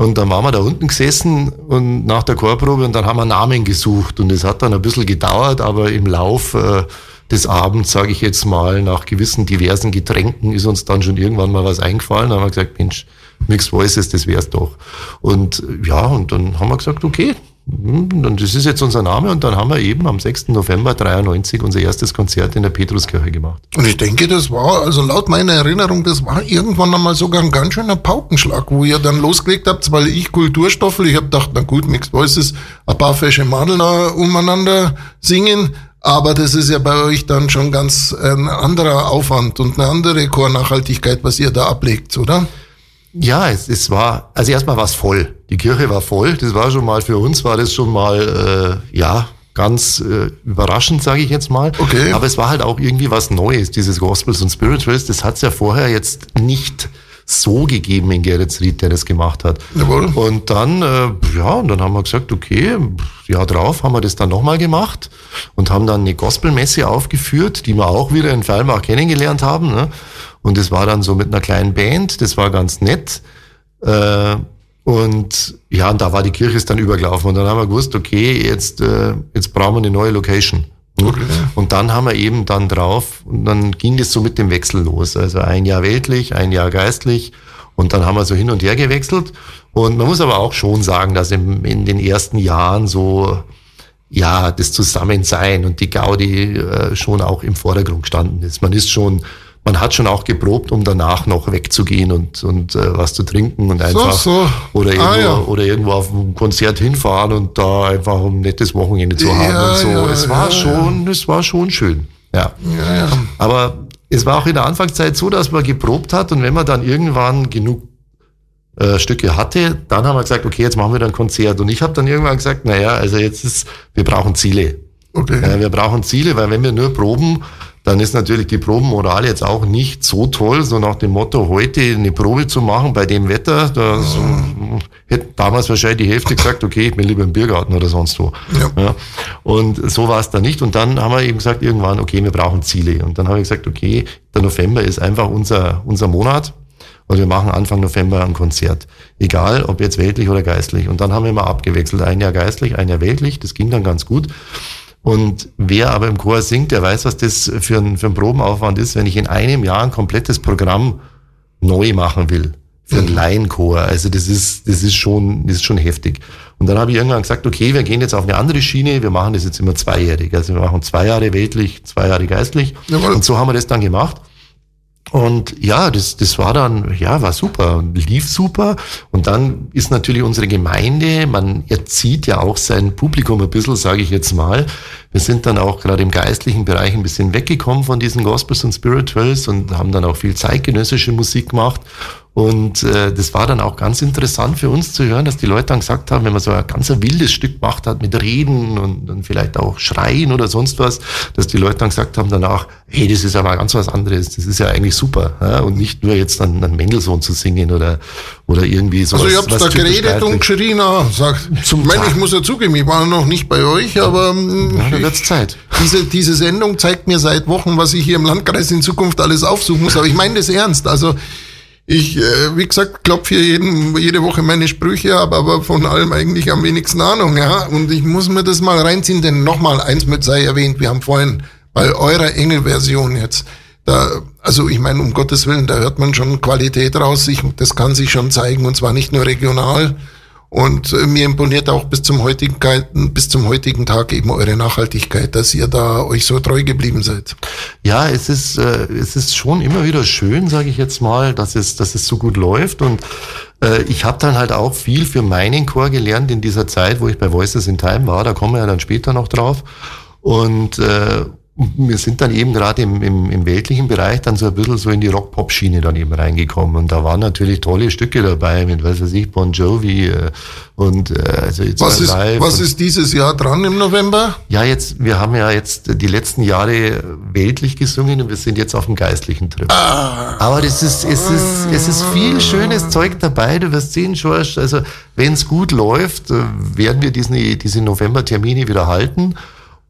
Und dann waren wir da unten gesessen und nach der Chorprobe und dann haben wir Namen gesucht. Und es hat dann ein bisschen gedauert, aber im Lauf äh, des Abends, sage ich jetzt mal, nach gewissen diversen Getränken ist uns dann schon irgendwann mal was eingefallen. Da haben wir gesagt, Mensch, Mixed Voices, das wär's doch. Und ja, und dann haben wir gesagt, okay, und das ist jetzt unser Name und dann haben wir eben am 6. November 93 unser erstes Konzert in der Petruskirche gemacht. Und ich denke, das war, also laut meiner Erinnerung, das war irgendwann einmal sogar ein ganz schöner Paukenschlag, wo ihr dann losgelegt habt, weil ich Kulturstoffel, ich habe gedacht, na gut, Mixed Voices, ein paar fesche Madel umeinander singen, aber das ist ja bei euch dann schon ganz ein anderer Aufwand und eine andere Chornachhaltigkeit, was ihr da ablegt, oder? Ja, es, es war, also erstmal war es voll. Die Kirche war voll. Das war schon mal für uns, war das schon mal, äh, ja, ganz äh, überraschend, sage ich jetzt mal. Okay. Aber es war halt auch irgendwie was Neues, dieses Gospels und Spirituals. Das hat es ja vorher jetzt nicht so gegeben in Geretsried, der das gemacht hat. Jawohl. Und dann, äh, ja, und dann haben wir gesagt, okay, ja drauf haben wir das dann nochmal gemacht und haben dann eine Gospelmesse aufgeführt, die wir auch wieder in Fallmach kennengelernt haben. Ne? Und das war dann so mit einer kleinen Band, das war ganz nett. Äh, und ja, und da war die Kirche ist dann übergelaufen. Und dann haben wir gewusst, okay, jetzt, äh, jetzt brauchen wir eine neue Location. Okay. Und dann haben wir eben dann drauf, und dann ging das so mit dem Wechsel los. Also ein Jahr weltlich, ein Jahr geistlich. Und dann haben wir so hin und her gewechselt. Und man muss aber auch schon sagen, dass im, in den ersten Jahren so, ja, das Zusammensein und die Gaudi äh, schon auch im Vordergrund gestanden ist. Man ist schon man hat schon auch geprobt, um danach noch wegzugehen und, und äh, was zu trinken und einfach so, so. Oder, irgendwo, ah, ja. oder irgendwo auf ein Konzert hinfahren und da einfach ein nettes Wochenende zu haben Ja, und so. ja, es war schon, es war schon schön. Ja. Aber es war auch in der Anfangszeit so, dass man geprobt hat und wenn man dann irgendwann genug äh, Stücke hatte, dann haben wir gesagt, okay, jetzt machen wir dann ein Konzert. Und ich habe dann irgendwann gesagt, naja, also jetzt ist, wir brauchen Ziele. Okay. Äh, wir brauchen Ziele, weil wenn wir nur proben, dann ist natürlich die Probenmoral jetzt auch nicht so toll, so nach dem Motto, heute eine Probe zu machen bei dem Wetter, da hätte damals wahrscheinlich die Hälfte gesagt, okay, ich bin lieber im Biergarten oder sonst wo. Ja. Und so war es dann nicht. Und dann haben wir eben gesagt, irgendwann, okay, wir brauchen Ziele. Und dann habe ich gesagt, okay, der November ist einfach unser, unser Monat. Und wir machen Anfang November ein Konzert. Egal, ob jetzt weltlich oder geistlich. Und dann haben wir mal abgewechselt. Ein Jahr geistlich, ein Jahr weltlich. Das ging dann ganz gut. Und wer aber im Chor singt, der weiß, was das für ein, für ein Probenaufwand ist, wenn ich in einem Jahr ein komplettes Programm neu machen will. Für einen Laienchor. Also das ist, das ist schon, das ist schon heftig. Und dann habe ich irgendwann gesagt, okay, wir gehen jetzt auf eine andere Schiene, wir machen das jetzt immer zweijährig. Also wir machen zwei Jahre weltlich, zwei Jahre geistlich. Jawohl. Und so haben wir das dann gemacht. Und ja, das, das war dann, ja, war super, lief super. Und dann ist natürlich unsere Gemeinde, man erzieht ja auch sein Publikum ein bisschen, sage ich jetzt mal. Wir sind dann auch gerade im geistlichen Bereich ein bisschen weggekommen von diesen Gospels und Spirituals und haben dann auch viel zeitgenössische Musik gemacht. Und äh, das war dann auch ganz interessant für uns zu hören, dass die Leute dann gesagt haben, wenn man so ein ganz ein wildes Stück gemacht hat mit Reden und, und vielleicht auch Schreien oder sonst was, dass die Leute dann gesagt haben danach, hey, das ist aber ganz was anderes, das ist ja eigentlich super. Ja? Und nicht nur jetzt dann einen Mendelssohn zu singen oder, oder irgendwie so. Also ihr habt da geredet und geschrien, ah, sagt, Zum ich meine, ich muss ja zugeben, ich war noch nicht bei euch, aber ähm, Ja, dann wird's Zeit. diese, diese Sendung zeigt mir seit Wochen, was ich hier im Landkreis in Zukunft alles aufsuchen muss. Aber ich meine das ernst. Also ich, äh, wie gesagt, klopfe hier jeden, jede Woche meine Sprüche ab, aber von allem eigentlich am wenigsten Ahnung. Ja? Und ich muss mir das mal reinziehen, denn nochmal eins mit sei erwähnt, wir haben vorhin bei eurer Engel-Version jetzt, da, also ich meine, um Gottes Willen, da hört man schon Qualität raus. Ich, das kann sich schon zeigen und zwar nicht nur regional. Und äh, mir imponiert auch bis zum heutigen bis zum heutigen Tag eben eure Nachhaltigkeit, dass ihr da euch so treu geblieben seid. Ja, es ist, äh, es ist schon immer wieder schön, sage ich jetzt mal, dass es, dass es so gut läuft. Und äh, ich habe dann halt auch viel für meinen Chor gelernt in dieser Zeit, wo ich bei Voices in Time war. Da kommen wir ja dann später noch drauf. Und äh, wir sind dann eben gerade im, im, im weltlichen Bereich dann so ein bisschen so in die Rock-Pop-Schiene dann eben reingekommen. Und da waren natürlich tolle Stücke dabei mit, was weiß ich, Bon Jovi äh, und äh, also jetzt Was ist, was ist dieses Jahr dran im November? ja, jetzt, wir haben ja jetzt die letzten Jahre weltlich gesungen und wir sind jetzt auf dem geistlichen Trip. Aber das ist, es ist, es ist viel schönes Zeug dabei. Du wirst sehen, George, also wenn es gut läuft, äh, werden wir diesen, diese November-Termine wieder halten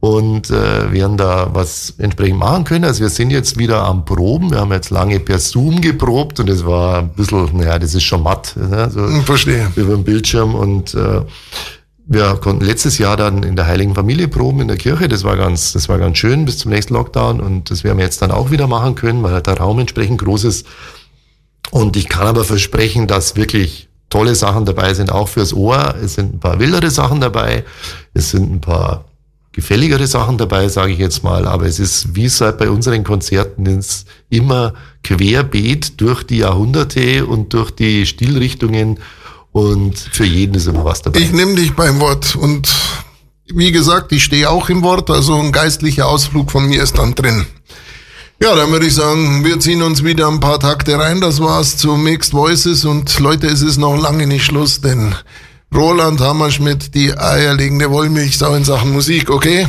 und äh, werden da was entsprechend machen können. Also wir sind jetzt wieder am Proben. Wir haben jetzt lange per Zoom geprobt und es war ein bisschen, naja, das ist schon matt. Ne? So, Hm, Verstehe. über den Bildschirm und äh, wir konnten letztes Jahr dann in der Heiligen Familie proben in der Kirche. Das war ganz, das war ganz schön bis zum nächsten Lockdown und das werden wir jetzt dann auch wieder machen können, weil der Raum entsprechend groß ist. Und ich kann aber versprechen, dass wirklich tolle Sachen dabei sind, auch fürs Ohr. Es sind ein paar wildere Sachen dabei. Es sind ein paar gefälligere Sachen dabei, sage ich jetzt mal. Aber es ist, wie es halt bei unseren Konzerten ist, immer querbeet durch die Jahrhunderte und durch die Stilrichtungen. Und für jeden ist immer was dabei. Ich nehme dich beim Wort und wie gesagt, ich stehe auch im Wort, also ein geistlicher Ausflug von mir ist dann drin. Ja, dann würde ich sagen, wir ziehen uns wieder ein paar Takte rein. Das war's zu Mixed Voices und Leute, es ist noch lange nicht Schluss, denn Roland Hammerschmidt, die eierlegende Wollmilchsau in Sachen Musik, okay?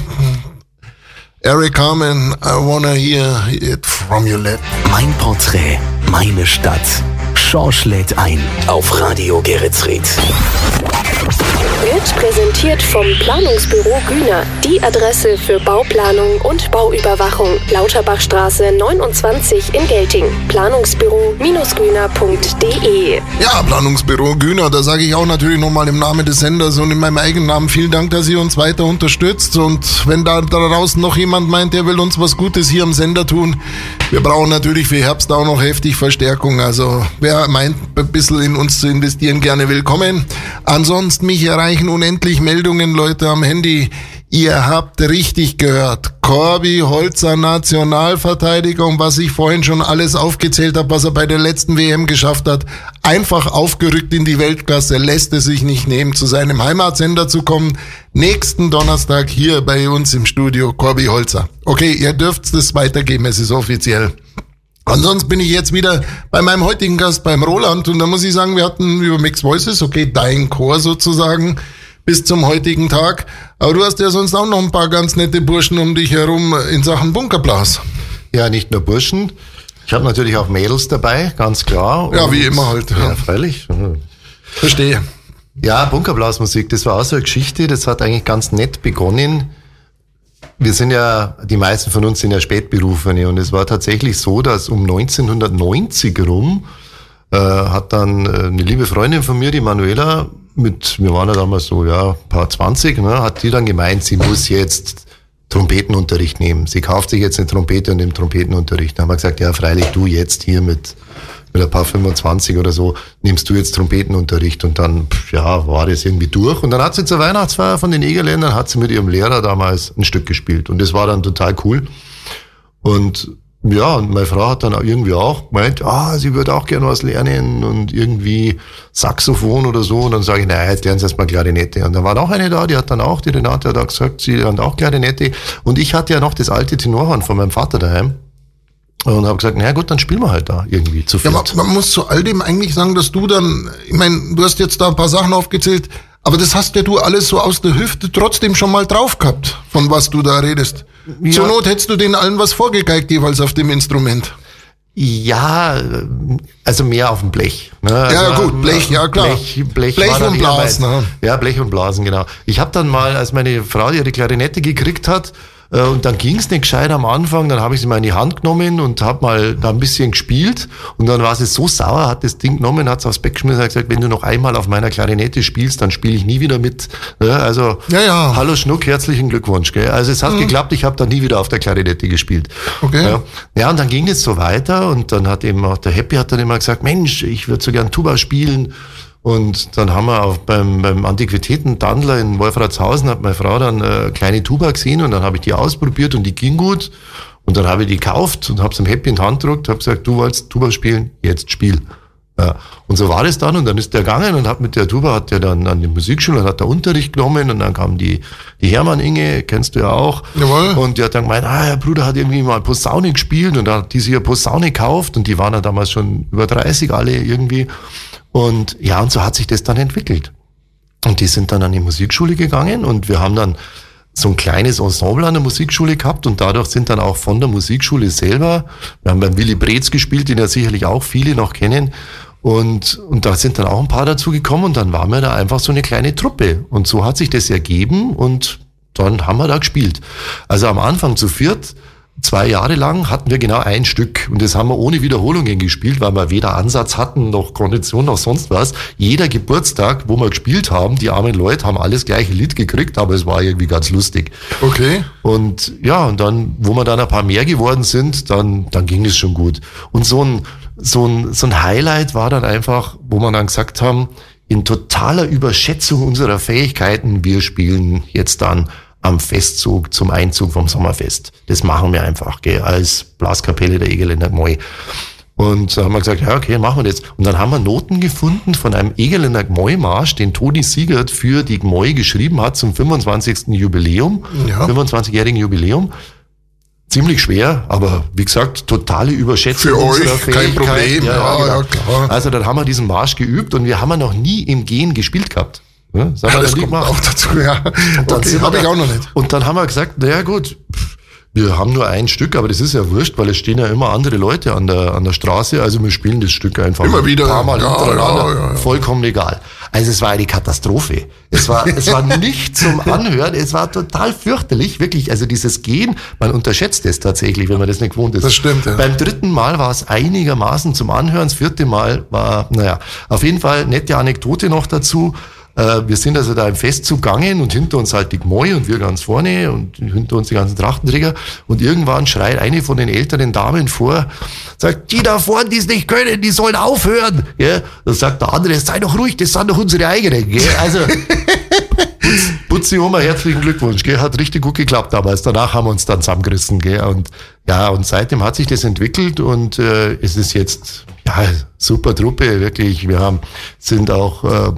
Eric Carmen, I wanna hear it from your lips. Mein Porträt, meine Stadt. Schorsch lädt ein auf Radio Geretsried. Wird präsentiert vom Planungsbüro Güner, die Adresse für Bauplanung und Bauüberwachung. Lauterbachstraße 29 in Gelting. Planungsbüro-güner.de Ja, Planungsbüro Güner, da sage ich auch natürlich nochmal im Namen des Senders und in meinem eigenen Namen vielen Dank, dass ihr uns weiter unterstützt. Und wenn da draußen noch jemand meint, der will uns was Gutes hier am Sender tun, wir brauchen natürlich für Herbst auch noch heftig Verstärkung. Also wer meint, ein bisschen in uns zu investieren, gerne willkommen. Ansonsten mich erreichen unendlich Meldungen, Leute am Handy. Ihr habt richtig gehört. Corby Holzer Nationalverteidiger und was ich vorhin schon alles aufgezählt habe, was er bei der letzten WM geschafft hat, einfach aufgerückt in die Weltklasse, lässt es sich nicht nehmen, zu seinem Heimatsender zu kommen. Nächsten Donnerstag hier bei uns im Studio Corby Holzer. Okay, ihr dürft es weitergeben, es ist offiziell. Ansonsten bin ich jetzt wieder bei meinem heutigen Gast, beim Roland. Und da muss ich sagen, wir hatten über Mixed Voices, okay, dein Chor sozusagen, bis zum heutigen Tag. Aber du hast ja sonst auch noch ein paar ganz nette Burschen um dich herum in Sachen Bunkerblas. Ja, nicht nur Burschen. Ich habe natürlich auch Mädels dabei, ganz klar. Ja, wie immer halt. Ja, freilich. Verstehe. Ja, Bunkerblasmusik, das war auch so eine Geschichte, das hat eigentlich ganz nett begonnen. Wir sind ja, die meisten von uns sind ja Spätberufene und es war tatsächlich so, dass um 1990 rum äh, hat dann äh, eine liebe Freundin von mir, die Manuela, mit, wir waren ja damals so, ja, paar 20, ne, hat die dann gemeint, sie muss jetzt Trompetenunterricht nehmen. Sie kauft sich jetzt eine Trompete und nimmt Trompetenunterricht. Dann haben wir gesagt, ja, freilich du jetzt hier mit, mit ein paar 25 oder so, nimmst du jetzt Trompetenunterricht und dann, ja, war das irgendwie durch. Und dann hat sie zur Weihnachtsfeier von den Egerländern, hat sie mit ihrem Lehrer damals ein Stück gespielt und das war dann total cool. Und ja, und meine Frau hat dann irgendwie auch gemeint, ah, sie würde auch gerne was lernen und irgendwie Saxophon oder so. Und dann sage ich, naja, jetzt lernen Sie erstmal Klarinette. Und dann war noch eine da, die hat dann auch, die Renate hat auch gesagt, sie lernt auch Klarinette. Und ich hatte ja noch das alte Tenorhorn von meinem Vater daheim. Und habe gesagt, naja gut, dann spielen wir halt da irgendwie zu Ja, viert. man, man muss zu all dem eigentlich sagen, dass du dann, ich meine, du hast jetzt da ein paar Sachen aufgezählt, aber das hast ja du alles so aus der Hüfte trotzdem schon mal drauf gehabt, von was du da redest. Ja. Zur Not hättest du denen allen was vorgegeigt, jeweils auf dem Instrument. Ja, also mehr auf dem Blech. Ne? Also, gut, Blech, ja, klar. Blech, Blech, Blech und Blasen, meins. ne? Ja, Blech und Blasen, genau. Ich habe dann mal, als meine Frau ihre Klarinette gekriegt hat, und dann ging's nicht gescheit am Anfang, dann habe ich sie mal in die Hand genommen und habe mal da ein bisschen gespielt und dann war sie so sauer, hat das Ding genommen, hat's aufs Bett geschmissen und hat gesagt, wenn du noch einmal auf meiner Klarinette spielst, dann spiele ich nie wieder mit. Also, Ja, ja. hallo Schnuck, herzlichen Glückwunsch. Gell? Also es hat geklappt, ich habe dann nie wieder auf der Klarinette gespielt. Okay. Ja. Ja, und dann ging es so weiter und dann hat eben auch der Happy hat dann immer gesagt, Mensch, ich würde so gern Tuba spielen. Und dann haben wir auch beim, beim Antiquitäten-Dandler in Wolfratshausen hat meine Frau dann äh, kleine Tuba gesehen und dann habe ich die ausprobiert und die ging gut. Und dann habe ich die gekauft und habe es dem Happy in die Hand gedrückt, habe gesagt, du wolltest Tuba spielen, jetzt spiel. Ja. Und so war das dann und dann ist der gegangen und hat mit der Tuba, hat der dann an die Musikschule, hat der Unterricht genommen und dann kam die, die Hermann Inge, kennst du ja auch. Jawohl. Und die hat dann gemeint, ah, der Bruder hat irgendwie mal Posaune gespielt und da hat die sich eine Posaune gekauft und die waren ja damals schon über 30 alle irgendwie. Und ja, und so hat sich das dann entwickelt. Und die sind dann an die Musikschule gegangen und wir haben dann so ein kleines Ensemble an der Musikschule gehabt und dadurch sind dann auch von der Musikschule selber, wir haben beim Willy Breetz gespielt, den ja sicherlich auch viele noch kennen, und, und da sind dann auch ein paar dazu gekommen und dann waren wir da einfach so eine kleine Truppe. Und so hat sich das ergeben und dann haben wir da gespielt. Also am Anfang zu viert, zwei Jahre lang hatten wir genau ein Stück und das haben wir ohne Wiederholungen gespielt, weil wir weder Ansatz hatten noch Kondition noch sonst was. Jeder Geburtstag, wo wir gespielt haben, die armen Leute haben alles gleiche Lied gekriegt, aber es war irgendwie ganz lustig. Okay. Und ja, und dann, wo wir dann ein paar mehr geworden sind, dann, dann ging es schon gut. Und so ein, so ein, so ein Highlight war dann einfach, wo wir dann gesagt haben, in totaler Überschätzung unserer Fähigkeiten, wir spielen jetzt dann am Festzug zum Einzug vom Sommerfest. Das machen wir einfach, gell, als Blaskapelle der Egerländer Gmoi. Und da haben wir gesagt, ja, okay, machen wir das. Und dann haben wir Noten gefunden von einem Egerländer Gmoi-Marsch, den Toni Siegert für die Gmoi geschrieben hat zum 25. Jubiläum, Ja. 25-jährigen Jubiläum. Ziemlich schwer, aber wie gesagt, totale Überschätzung Für euch kein. Problem. Ja, ja, klar. Also dann haben wir diesen Marsch geübt und wir haben noch nie im Gehen gespielt gehabt. Ja, das haben Ja, das kommt gemacht. auch dazu, ja. Dann Okay, habe ich auch noch nicht. Und dann haben wir gesagt, naja gut, wir haben nur ein Stück, aber das ist ja wurscht, weil es stehen ja immer andere Leute an der, an der Straße, also wir spielen das Stück einfach Immer wieder, ein paar Mal ja, hintereinander. ja, ja, ja. Vollkommen egal. Also es war eine Katastrophe. Es war, es war nicht zum Anhören, es war total fürchterlich, wirklich. Also dieses Gehen, man unterschätzt es tatsächlich, wenn man das nicht gewohnt ist. Das stimmt, ja. Beim dritten Mal war es einigermaßen zum Anhören, das vierte Mal war, naja, auf jeden Fall nette Anekdote noch dazu. Äh, Wir sind also da im Fest zugangen und hinter uns halt die Gmoi und wir ganz vorne und hinter uns die ganzen Trachtenträger. Und irgendwann schreit eine von den älteren Damen vor, sagt, die da vorne, die es nicht können, die sollen aufhören. Ja, dann sagt der andere, sei doch ruhig, das sind doch unsere eigenen. Gell? Also, Putz- Putzi Oma, herzlichen Glückwunsch. Gell? Hat richtig gut geklappt damals. Danach haben wir uns dann zusammengerissen. Gell? Und ja, und seitdem hat sich das entwickelt und äh, es ist jetzt ja super Truppe, wirklich. Wir haben sind auch äh,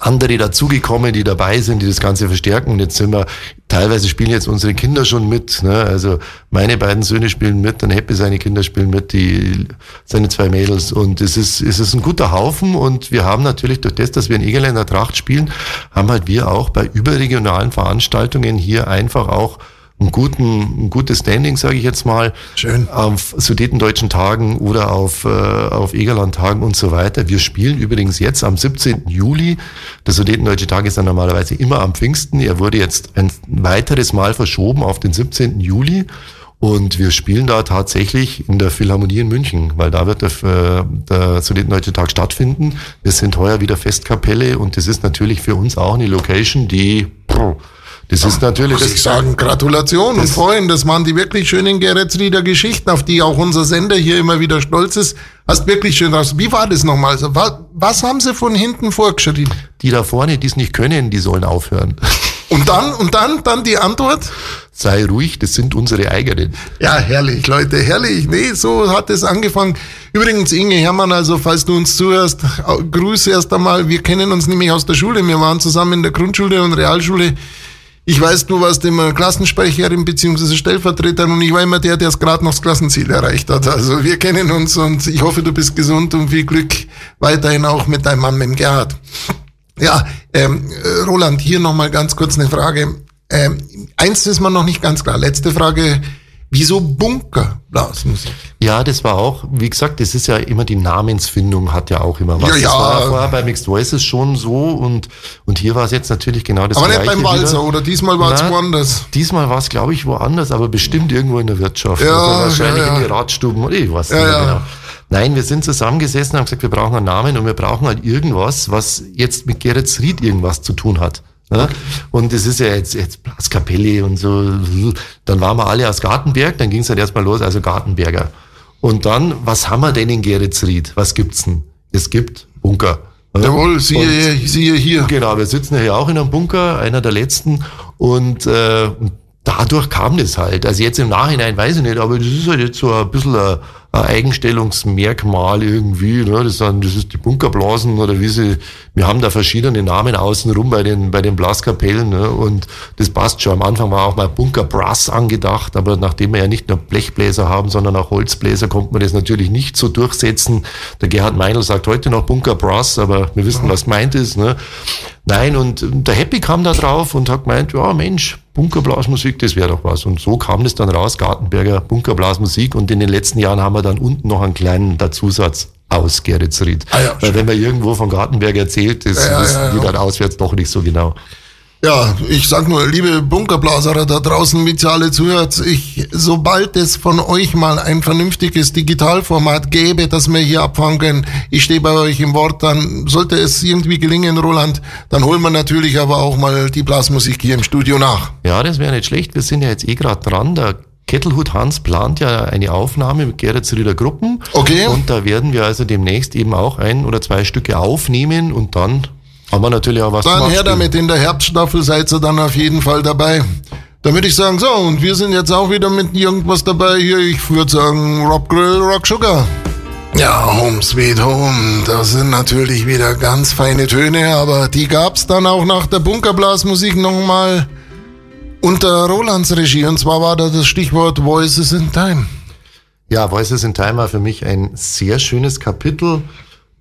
andere dazugekommen, die dabei sind, die das Ganze verstärken. Und jetzt sind wir, teilweise spielen jetzt unsere Kinder schon mit. Ne? Also meine beiden Söhne spielen mit, dann Happy seine Kinder spielen mit, die seine zwei Mädels. Und es ist, es ist ein guter Haufen. Und wir haben natürlich durch das, dass wir in Egerländer Tracht spielen, haben halt wir auch bei überregionalen Veranstaltungen hier einfach auch einen guten, ein gutes Standing, sage ich jetzt mal, Schön. auf Sudetendeutschen Tagen oder auf, äh, auf Egerland-Tagen und so weiter. Wir spielen übrigens jetzt am 17. Juli. Der Sudetendeutsche Tag ist ja normalerweise immer am Pfingsten. Er wurde jetzt ein weiteres Mal verschoben auf den 17. Juli. Und wir spielen da tatsächlich in der Philharmonie in München, weil da wird der, äh, der Sudetendeutsche Tag stattfinden. Wir sind heuer wieder Festkapelle und das ist natürlich für uns auch eine Location, die, puh, das ist natürlich, Muss ich sagen, Gratulation und freuen. Das waren die wirklich schönen Geretsrieder Geschichten, auf die auch unser Sender hier immer wieder stolz ist. Hast wirklich schön raus. Wie war das nochmal? Also, wa- Was haben sie von hinten vorgeschrieben? die da vorne, die es nicht können, die sollen aufhören. Und dann, und dann, dann die Antwort? Sei ruhig, das sind unsere eigenen. Ja, herrlich, Leute, herrlich. Nee, so hat es angefangen. Übrigens, Inge Hermann, also falls du uns zuhörst, Grüße erst einmal. Wir kennen uns nämlich aus der Schule. Wir waren zusammen in der Grundschule und Realschule. Ich weiß, du warst immer Klassensprecherin beziehungsweise Stellvertreterin und ich war immer der, der es gerade noch das Klassenziel erreicht hat. Also wir kennen uns und ich hoffe, du bist gesund und viel Glück weiterhin auch mit deinem Mann, mit Gerhard. Ja, ähm, äh, Roland, hier nochmal ganz kurz eine Frage. Ähm, eins ist mir noch nicht ganz klar. Letzte Frage. Wieso Bunkerblasmusik? Ja, das war auch, wie gesagt, das ist ja immer die Namensfindung hat ja auch immer was. Ja, ja. Das war vorher bei Mixed Voices schon so und, und hier war es jetzt natürlich genau das Aber nicht Gleiche beim Walzer, wieder. oder diesmal war es woanders. Diesmal war es, glaube ich, woanders, aber bestimmt irgendwo in der Wirtschaft. Ja, also wahrscheinlich ja, in die Radstuben oder ich weiß nicht genau. Nein, wir sind zusammengesessen und haben gesagt, wir brauchen einen Namen und wir brauchen halt irgendwas, was jetzt mit Gerrit Ried irgendwas zu tun hat. Ne? Und es ist ja jetzt, jetzt Blaskapelle und so. Dann waren wir alle aus Gartenberg, dann ging es halt erstmal los, also Gartenberger. Und dann, was haben wir denn in Geretsried? Was gibt's denn? Es gibt Bunker. ne? Jawohl, siehe, Und- siehe hier. Genau, wir sitzen ja hier auch in einem Bunker, einer der letzten. Und, äh, und dadurch kam das halt. Also jetzt im Nachhinein weiß ich nicht, aber das ist halt jetzt so ein bisschen ein, ein Eigenstellungsmerkmal irgendwie. Ne? Das, sind, das ist die Bunkerblasen oder wie sie, wir haben da verschiedene Namen außenrum bei den, bei den Blaskapellen. Ne? Und das passt schon. Am Anfang war auch mal Bunkerbrass angedacht, aber nachdem wir ja nicht nur Blechbläser haben, sondern auch Holzbläser, konnte man das natürlich nicht so durchsetzen. Der Gerhard Meinl sagt heute noch Bunkerbrass, aber wir wissen, was gemeint ist. Ne? Nein, und der Happy kam da drauf und hat gemeint, ja Mensch, Bunkerblasmusik, das wäre doch was. Und so kam das dann raus, Gartenberger Bunkerblasmusik. Und in den letzten Jahren haben wir dann unten noch einen kleinen Dazusatz aus Geretsried. Ah ja, Weil wenn man irgendwo von Gartenberg erzählt, das, Ja, ja, ja. wird dann auswärts doch nicht so genau. Ja, ich sag nur, liebe Bunkerblaserer da draußen, mit ihr alle zuhört, ich, sobald es von euch mal ein vernünftiges Digitalformat gäbe, das wir hier abfangen können, ich stehe bei euch im Wort, dann sollte es irgendwie gelingen, Roland, dann holen wir natürlich aber auch mal die Blasmusik hier im Studio nach. Ja, das wäre nicht schlecht. Wir sind ja jetzt eh gerade dran. Der Kettelhut Hans plant ja eine Aufnahme mit Gerrit Rieder Gruppen. Okay. Und da werden wir also demnächst eben auch ein oder zwei Stücke aufnehmen und dann haben wir natürlich auch was Dann her damit, in der Herbststaffel seid ihr dann auf jeden Fall dabei. Dann würde ich sagen, so, und wir sind jetzt auch wieder mit irgendwas dabei hier. Ich würde sagen, Rock Grill, Rock Sugar. Ja, Home Sweet Home, das sind natürlich wieder ganz feine Töne, aber die gab's dann auch nach der Bunkerblasmusik nochmal unter Rolands Regie. Und zwar war da das Stichwort Voices in Time. Ja, Voices in Time war für mich ein sehr schönes Kapitel.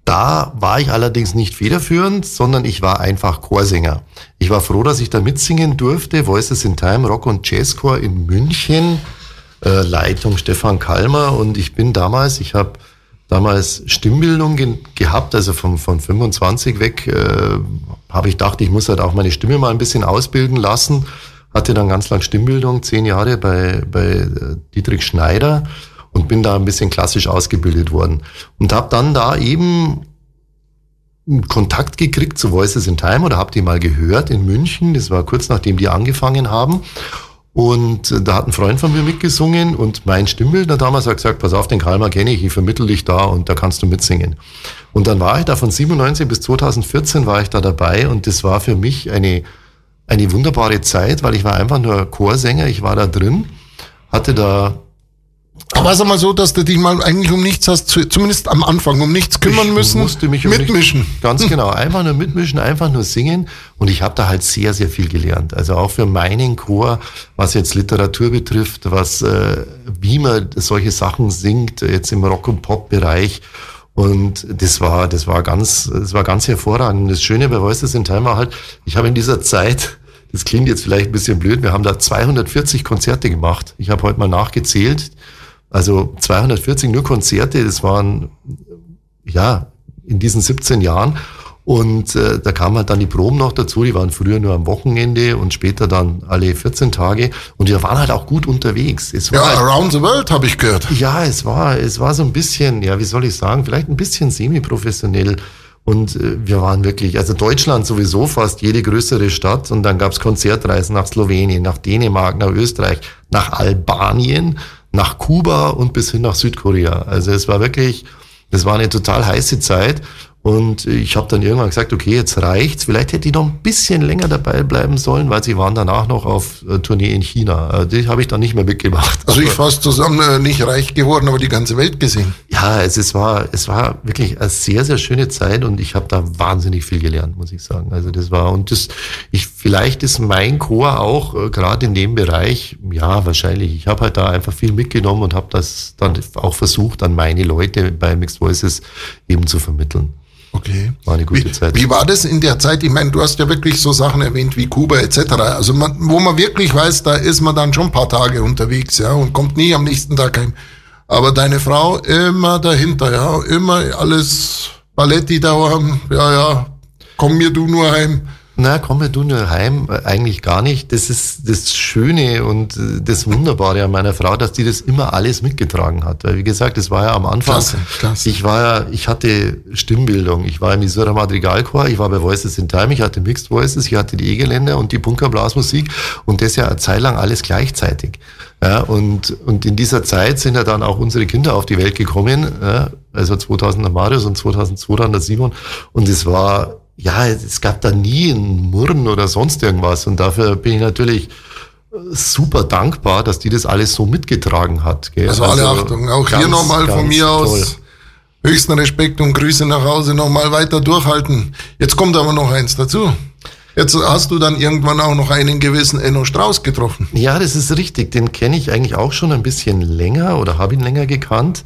Da war ich allerdings nicht federführend, sondern ich war einfach Chorsänger. Ich war froh, dass ich da mitsingen durfte. Voices in Time, Rock- und Jazzchor in München, äh, Leitung Stefan Kalmer. Und ich bin damals, ich habe damals Stimmbildung ge gehabt, also von, von 25 weg, äh, habe ich gedacht, ich muss halt auch meine Stimme mal ein bisschen ausbilden lassen. Hatte dann ganz lang Stimmbildung, zehn Jahre bei, bei äh, Dietrich Schneider und bin da ein bisschen klassisch ausgebildet worden. Und habe dann da eben Kontakt gekriegt zu Voices in Time oder habt die mal gehört in München. Das war kurz nachdem die angefangen haben. Und äh, da hat ein Freund von mir mitgesungen und mein Stimmbildner damals hat gesagt, pass auf, den Kalmar kenne ich, ich vermittel dich da und da kannst du mitsingen. Und dann war ich da von 97 bis 2014 war ich da dabei und das war für mich eine, eine wunderbare Zeit, weil ich war einfach nur Chorsänger, ich war da drin, hatte da Aber sag mal so, dass du dich mal eigentlich um nichts hast, zu- zumindest am Anfang, um nichts kümmern ich müssen. musste mich um mitmischen. Nicht, ganz genau, einfach nur mitmischen, einfach nur singen. Und ich habe da halt sehr, sehr viel gelernt. Also auch für meinen Chor, was jetzt Literatur betrifft, was äh, wie man solche Sachen singt, jetzt im Rock- und Pop-Bereich. Und das war, das war ganz, das war ganz hervorragend. Das Schöne bei Voices in Time war halt, ich habe in dieser Zeit, das klingt jetzt vielleicht ein bisschen blöd, wir haben da 240 Konzerte gemacht. Ich habe heute mal nachgezählt. Also 240 nur Konzerte, das waren ja, in diesen 17 Jahren. Und äh, da kamen halt dann die Proben noch dazu, die waren früher nur am Wochenende und später dann alle 14 Tage. Und wir waren halt auch gut unterwegs. Es war Ja, halt, Around the World habe ich gehört. ja, es war, es war so ein bisschen, ja, wie soll ich sagen, vielleicht ein bisschen semi-professionell. Und äh, wir waren wirklich, also Deutschland sowieso fast jede größere Stadt. Und dann gab's Konzertreisen nach Slowenien, nach Dänemark, nach Österreich, nach Albanien, nach Kuba und bis hin nach Südkorea. Also es war wirklich, das war eine total heiße Zeit. Und ich habe dann irgendwann gesagt, okay, jetzt reicht's. Vielleicht hätte ich noch ein bisschen länger dabei bleiben sollen, weil sie waren danach noch auf äh, Tournee in China. Äh, Die habe ich dann nicht mehr mitgemacht. Also ich fast zusammen äh, nicht reich geworden, aber die ganze Welt gesehen. Ja, es, es, war, es war wirklich eine sehr, sehr schöne Zeit und ich habe da wahnsinnig viel gelernt, muss ich sagen. Also das war, und das, ich, vielleicht ist mein Chor auch äh, gerade in dem Bereich, ja, wahrscheinlich. Ich habe halt da einfach viel mitgenommen und habe das dann auch versucht, an meine Leute bei Mixed Voices eben zu vermitteln. Okay. War eine gute wie, Zeit. Wie war das in der Zeit? Ich meine, du hast ja wirklich so Sachen erwähnt wie Kuba etc. Also man, wo man wirklich weiß, da ist man dann schon ein paar Tage unterwegs, ja, und kommt nie am nächsten Tag heim. Aber deine Frau immer dahinter, ja, immer alles Balletti dauern, ja, ja, komm mir du nur heim. Na, komme du nur heim, äh, eigentlich gar nicht. Das ist das Schöne und äh, das Wunderbare an meiner Frau, dass die das immer alles mitgetragen hat. Weil wie gesagt, das war ja am Anfang. Klasse, klasse. Ich war ja, ich hatte Stimmbildung. Ich war im Missouri Madrigalchor, ich war bei Voices in Time, ich hatte Mixed Voices, ich hatte die E-Geländer und die Bunkerblasmusik und das ja eine Zeit lang alles gleichzeitig. Ja, und, und in dieser Zeit sind ja dann auch unsere Kinder auf die Welt gekommen, ja, also 2000 der Marius und 2002 dann der Simon. Und es war, ja, es gab da nie ein Murren oder sonst irgendwas. Und dafür bin ich natürlich äh, super dankbar, dass die das alles so mitgetragen hat. Gell? Also, alle Achtung, auch hier ganz, nochmal von mir toll. aus höchsten Respekt und Grüße nach Hause, nochmal weiter durchhalten. Jetzt kommt aber noch eins dazu. Jetzt hast du dann irgendwann auch noch einen gewissen Enno Strauß getroffen. Ja, das ist richtig. Den kenne ich eigentlich auch schon ein bisschen länger oder habe ihn länger gekannt.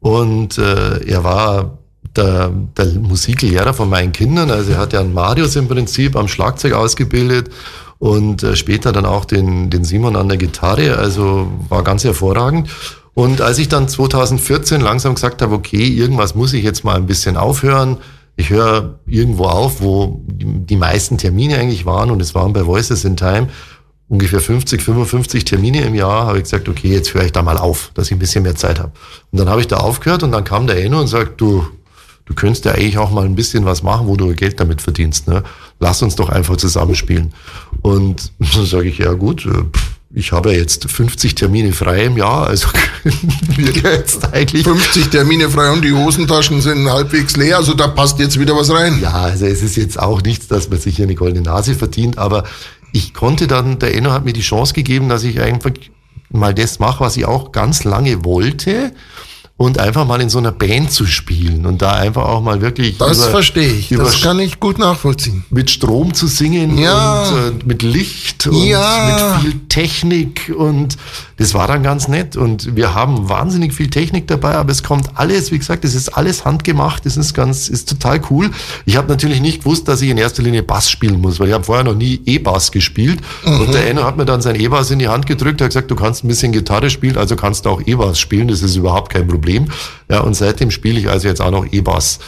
Und äh, er war der, der Musiklehrer von meinen Kindern. Also er hat ja einen Marius im Prinzip am Schlagzeug ausgebildet und äh, später dann auch den, den Simon an der Gitarre. Also war ganz hervorragend. Und als ich dann 2014 langsam gesagt habe, okay, irgendwas muss ich jetzt mal ein bisschen aufhören. Ich höre irgendwo auf, wo die, meisten Termine eigentlich waren und es waren bei Voices in Time ungefähr 50, 55 Termine im Jahr, habe ich gesagt, okay, jetzt höre ich da mal auf, dass ich ein bisschen mehr Zeit habe. Und dann habe ich da aufgehört und dann kam der Enno und sagt, du, du könntest ja eigentlich auch mal ein bisschen was machen, wo du Geld damit verdienst. Ne? Lass uns doch einfach zusammenspielen. Und dann sage ich, ja gut, äh, ich habe ja jetzt 50 Termine frei im Jahr, also können wir jetzt eigentlich. 50 Termine frei und die Hosentaschen sind halbwegs leer, also da passt jetzt wieder was rein. Ja, also es ist jetzt auch nichts, dass man sich hier eine goldene Nase verdient, aber ich konnte dann, der Enno hat mir die Chance gegeben, dass ich einfach mal das mache, was ich auch ganz lange wollte und einfach mal in so einer Band zu spielen und da einfach auch mal wirklich. Das über, verstehe ich. das kann ich gut nachvollziehen. Mit Strom zu singen ja. und äh, mit Licht und ja. mit viel Technik und das war dann ganz nett und wir haben wahnsinnig viel Technik dabei, aber es kommt alles, wie gesagt, es ist alles handgemacht, es ist ganz, ist total cool. Ich habe natürlich nicht gewusst, dass ich in erster Linie Bass spielen muss, weil ich habe vorher noch nie E-Bass gespielt mhm. und der Enno hat mir dann sein E-Bass in die Hand gedrückt, hat gesagt, du kannst ein bisschen Gitarre spielen, also kannst du auch E-Bass spielen, das ist überhaupt kein Problem. Problem. Ja, und seitdem spiele ich also jetzt auch noch E-Bass.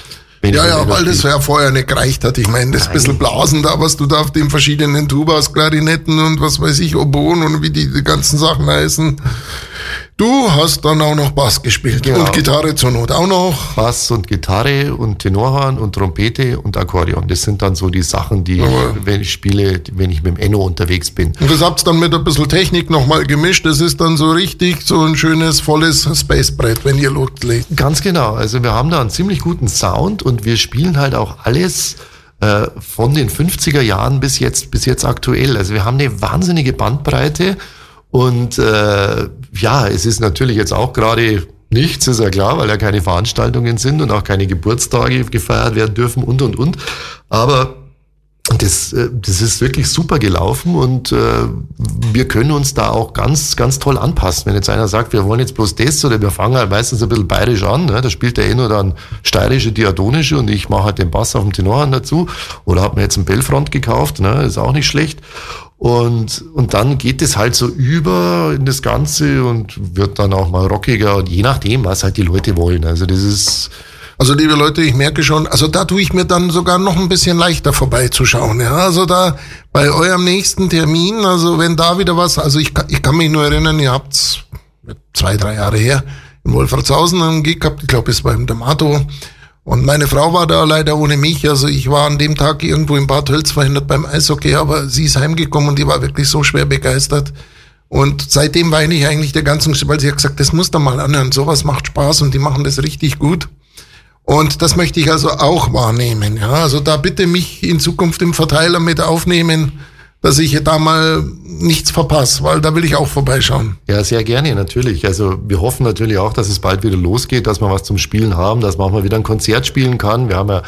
Ja, ja, weil das ja vorher nicht gereicht hat. Ich meine, das Nein. bisschen Blasen da, was du da auf den verschiedenen Tubas, Klarinetten und was weiß ich, Oboen und wie die, die ganzen Sachen heißen. Du hast dann auch noch Bass gespielt genau. und Gitarre zur Not auch noch. Bass und Gitarre und Tenorhorn und Trompete und Akkordeon. Das sind dann so die Sachen, die Aber ich, wenn ich spiele, wenn ich mit dem Enno unterwegs bin. Und das habt ihr dann mit ein bisschen Technik nochmal gemischt. Das ist dann so richtig so ein schönes, volles Spacebrett, wenn ihr loslegt. Ganz genau. Also wir haben da einen ziemlich guten Sound und wir spielen halt auch alles äh, von den 50er Jahren bis jetzt, bis jetzt aktuell. Also wir haben eine wahnsinnige Bandbreite und äh, ja, es ist natürlich jetzt auch gerade nichts, ist ja klar, weil ja keine Veranstaltungen sind und auch keine Geburtstage gefeiert werden dürfen und und und. Aber das, äh, das ist wirklich super gelaufen und äh, wir können uns da auch ganz, ganz toll anpassen. Wenn jetzt einer sagt, wir wollen jetzt bloß das oder wir fangen halt meistens ein bisschen bayerisch an, ne? da spielt der eh nur dann steirische, diatonische und ich mache halt den Bass auf dem Tenorhand dazu oder habe mir jetzt einen Bellfront gekauft, ne? ist auch nicht schlecht. Und, und dann geht es halt so über in das Ganze und wird dann auch mal rockiger und je nachdem, was halt die Leute wollen. Also das ist, also liebe Leute, ich merke schon, also da tue ich mir dann sogar noch ein bisschen leichter vorbeizuschauen. Ja, also da bei eurem nächsten Termin, also wenn da wieder was, also ich, ich kann mich nur erinnern, ihr habt's zwei, drei Jahre her in Wolfratshausen einen Gig gehabt, ich glaube es war im Damato. Und meine Frau war da leider ohne mich. Also ich war an dem Tag irgendwo in Bad Hölz verhindert beim Eishockey, aber sie ist heimgekommen und die war wirklich so schwer begeistert. Und seitdem weine ich eigentlich der ganzen, weil sie hat gesagt, das muss da mal anhören. Sowas macht Spaß und die machen das richtig gut. Und das möchte ich also auch wahrnehmen. Ja, also da bitte mich in Zukunft im Verteiler mit aufnehmen dass ich da mal nichts verpasse, weil da will ich auch vorbeischauen. Ja, sehr gerne, natürlich. Also wir hoffen natürlich auch, dass es bald wieder losgeht, dass wir was zum Spielen haben, dass man auch mal wieder ein Konzert spielen kann. Wir haben ja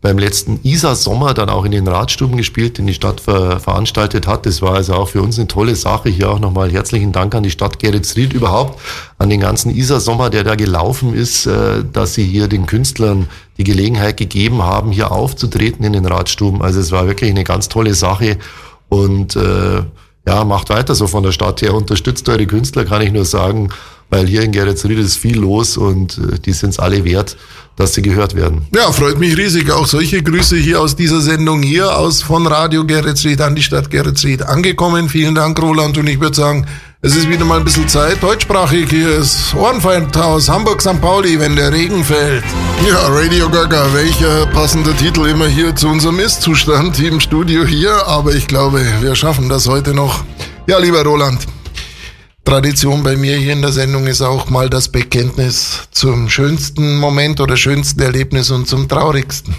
beim letzten Isar-Sommer dann auch in den Radstuben gespielt, den die Stadt ver veranstaltet hat. Das war also auch für uns eine tolle Sache. Hier auch nochmal herzlichen Dank an die Stadt Geretsried, überhaupt an den ganzen Isar-Sommer, der da gelaufen ist, äh, dass sie hier den Künstlern die Gelegenheit gegeben haben, hier aufzutreten in den Radstuben. Also es war wirklich eine ganz tolle Sache. Und äh, ja, macht weiter so von der Stadt her. Unterstützt eure Künstler, kann ich nur sagen, weil hier in Geretsried ist viel los und äh, die sind es alle wert, dass sie gehört werden. Ja, freut mich riesig. Auch solche Grüße hier aus dieser Sendung hier aus von Radio Geretsried an die Stadt Geretsried angekommen. Vielen Dank, Roland. Und ich würde sagen, es ist wieder mal ein bisschen Zeit. Deutschsprachig hier ist Ohrenfeindhaus Hamburg St. Pauli, wenn der Regen fällt. Ja, Radio Gaga, welcher passende Titel immer hier zu unserem Ist-Zustand im Studio hier. Aber ich glaube, wir schaffen das heute noch. Ja, lieber Roland. Tradition bei mir hier in der Sendung ist auch mal das Bekenntnis zum schönsten Moment oder schönsten Erlebnis und zum traurigsten.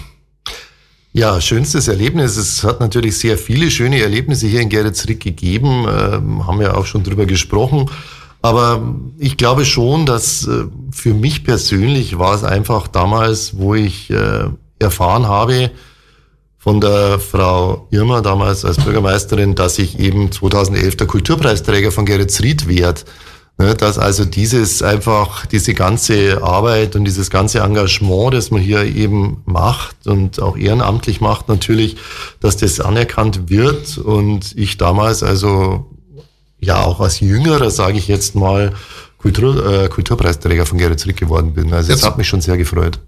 Ja, schönstes Erlebnis. Es hat natürlich sehr viele schöne Erlebnisse hier in Geretsried gegeben, ähm, haben wir auch schon drüber gesprochen. Aber ich glaube schon, dass äh, für mich persönlich war es einfach damals, wo ich äh, erfahren habe von der Frau Irma damals als Bürgermeisterin, dass ich eben 2011 der Kulturpreisträger von Geretsried werde. Ne, dass also dieses einfach, diese ganze Arbeit und dieses ganze Engagement, das man hier eben macht und auch ehrenamtlich macht natürlich, dass das anerkannt wird und ich damals also ja auch als Jüngerer, sage ich jetzt mal, Kultur, äh, Kulturpreisträger von Gerrit Zrick geworden bin. Also jetzt, das hat mich schon sehr gefreut.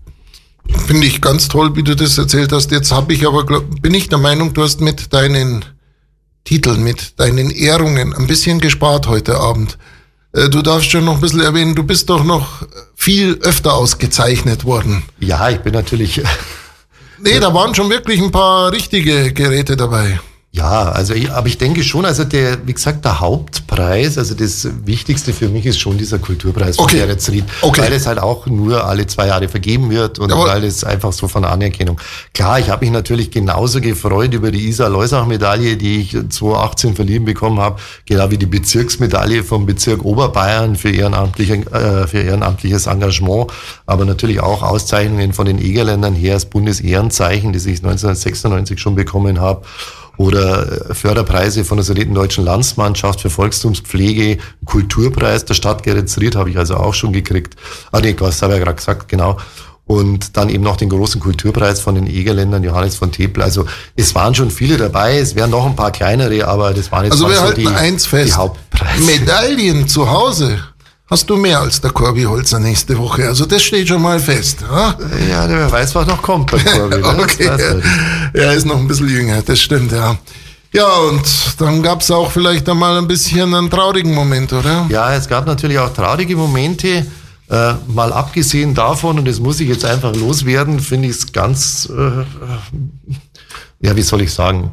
Finde ich ganz toll, wie du das erzählt hast. Jetzt habe ich aber, glaub, bin ich der Meinung, du hast mit deinen Titeln, mit deinen Ehrungen ein bisschen gespart heute Abend. Äh, du darfst schon noch ein bisschen erwähnen, du bist doch noch viel öfter ausgezeichnet worden. Ja, ich bin natürlich. nee, da waren schon wirklich ein paar richtige Geräte dabei. Ja, also ich, aber ich denke schon, also der, wie gesagt, der Hauptpreis, also das Wichtigste für mich ist schon dieser Kulturpreis von Okay. Geretsried, Okay. weil es halt auch nur alle zwei Jahre vergeben wird und Jawohl. weil es einfach so von Anerkennung. Klar, ich habe mich natürlich genauso gefreut über die Isa Leusach-Medaille, die ich 2018 verliehen bekommen habe, genau wie die Bezirksmedaille vom Bezirk Oberbayern für, ehrenamtliche, äh, für ehrenamtliches Engagement, aber natürlich auch Auszeichnungen von den Egerländern her, das Bundesehrenzeichen, das ich 1996 schon bekommen habe oder Förderpreise von der Sudetendeutschen Landsmannschaft für Volkstumspflege, Kulturpreis der Stadt Geretsried habe ich also auch schon gekriegt. Ah nee, das habe ich ja gerade gesagt, genau. Und dann eben noch den großen Kulturpreis von den Egerländern, Johannes von Tepel. Also es waren schon viele dabei, es wären noch ein paar kleinere, aber das waren jetzt Also wir so halten die, eins die fest. Hauptpreise. Medaillen zu Hause hast du mehr als der Corby Holzer nächste Woche. Also das steht schon mal fest. Ja? Ja, wer weiß, was noch kommt beim Corby. ne? Okay. Er ist noch ein bisschen jünger, das stimmt, ja. Ja, und dann gab's auch vielleicht einmal ein bisschen einen traurigen Moment, oder? Ja, es gab natürlich auch traurige Momente. Äh, mal abgesehen davon, und das muss ich jetzt einfach loswerden, finde ich es ganz, äh, ja, wie soll ich sagen?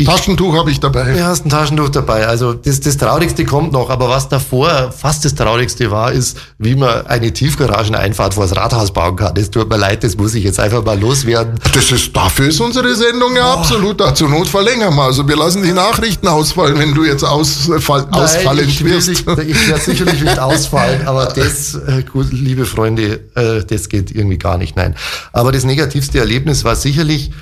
Ich, Taschentuch habe ich dabei. Du hast ein Taschentuch dabei. Also das, das Traurigste kommt noch. Aber was davor fast das Traurigste war, ist, wie man eine Tiefgarageneinfahrt vor das Rathaus bauen kann. Das tut mir leid, das muss ich jetzt einfach mal loswerden. Das ist, dafür ist unsere Sendung ja absolut da. Zur Not verlängern wir. Also wir lassen die Nachrichten ausfallen, wenn du jetzt ausfall, ausfallend ich, wirst. nicht- ich werde sicherlich nicht ausfallen, aber das, äh, gut, liebe Freunde, äh, das geht irgendwie gar nicht, nein. Aber das negativste Erlebnis war sicherlich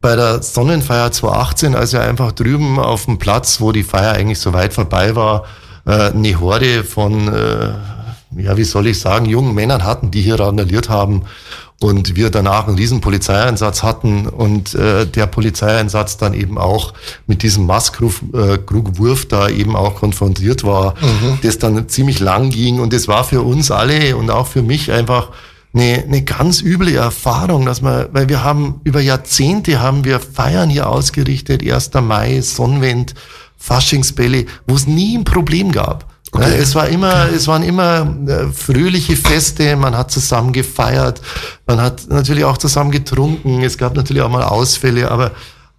bei der Sonnenfeier 2018, als wir einfach drüben auf dem Platz, wo die Feier eigentlich so weit vorbei war, äh, eine Horde von, äh, ja, wie soll ich sagen, jungen Männern hatten, die hier randaliert haben und wir danach einen riesen Polizeieinsatz hatten und äh, der Polizeieinsatz dann eben auch mit diesem Masskrugwurf da eben auch konfrontiert war, das dann ziemlich lang ging und das war für uns alle und auch für mich einfach eine, eine ganz üble Erfahrung, dass man, weil wir haben über Jahrzehnte haben wir Feiern hier ausgerichtet, 1. Mai, Sonnenwind, Faschingsbälle, wo es nie ein Problem gab. Ja, es war immer, es waren immer äh, fröhliche Feste, man hat zusammen gefeiert, man hat natürlich auch zusammen getrunken, es gab natürlich auch mal Ausfälle, aber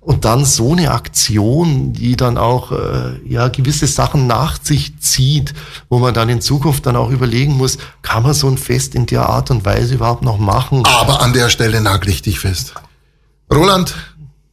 und dann so eine Aktion, die dann auch äh, ja gewisse Sachen nach sich zieht, wo man dann in Zukunft dann auch überlegen muss, kann man so ein Fest in der Art und Weise überhaupt noch machen? Aber an der Stelle nagel ich dich fest. Roland,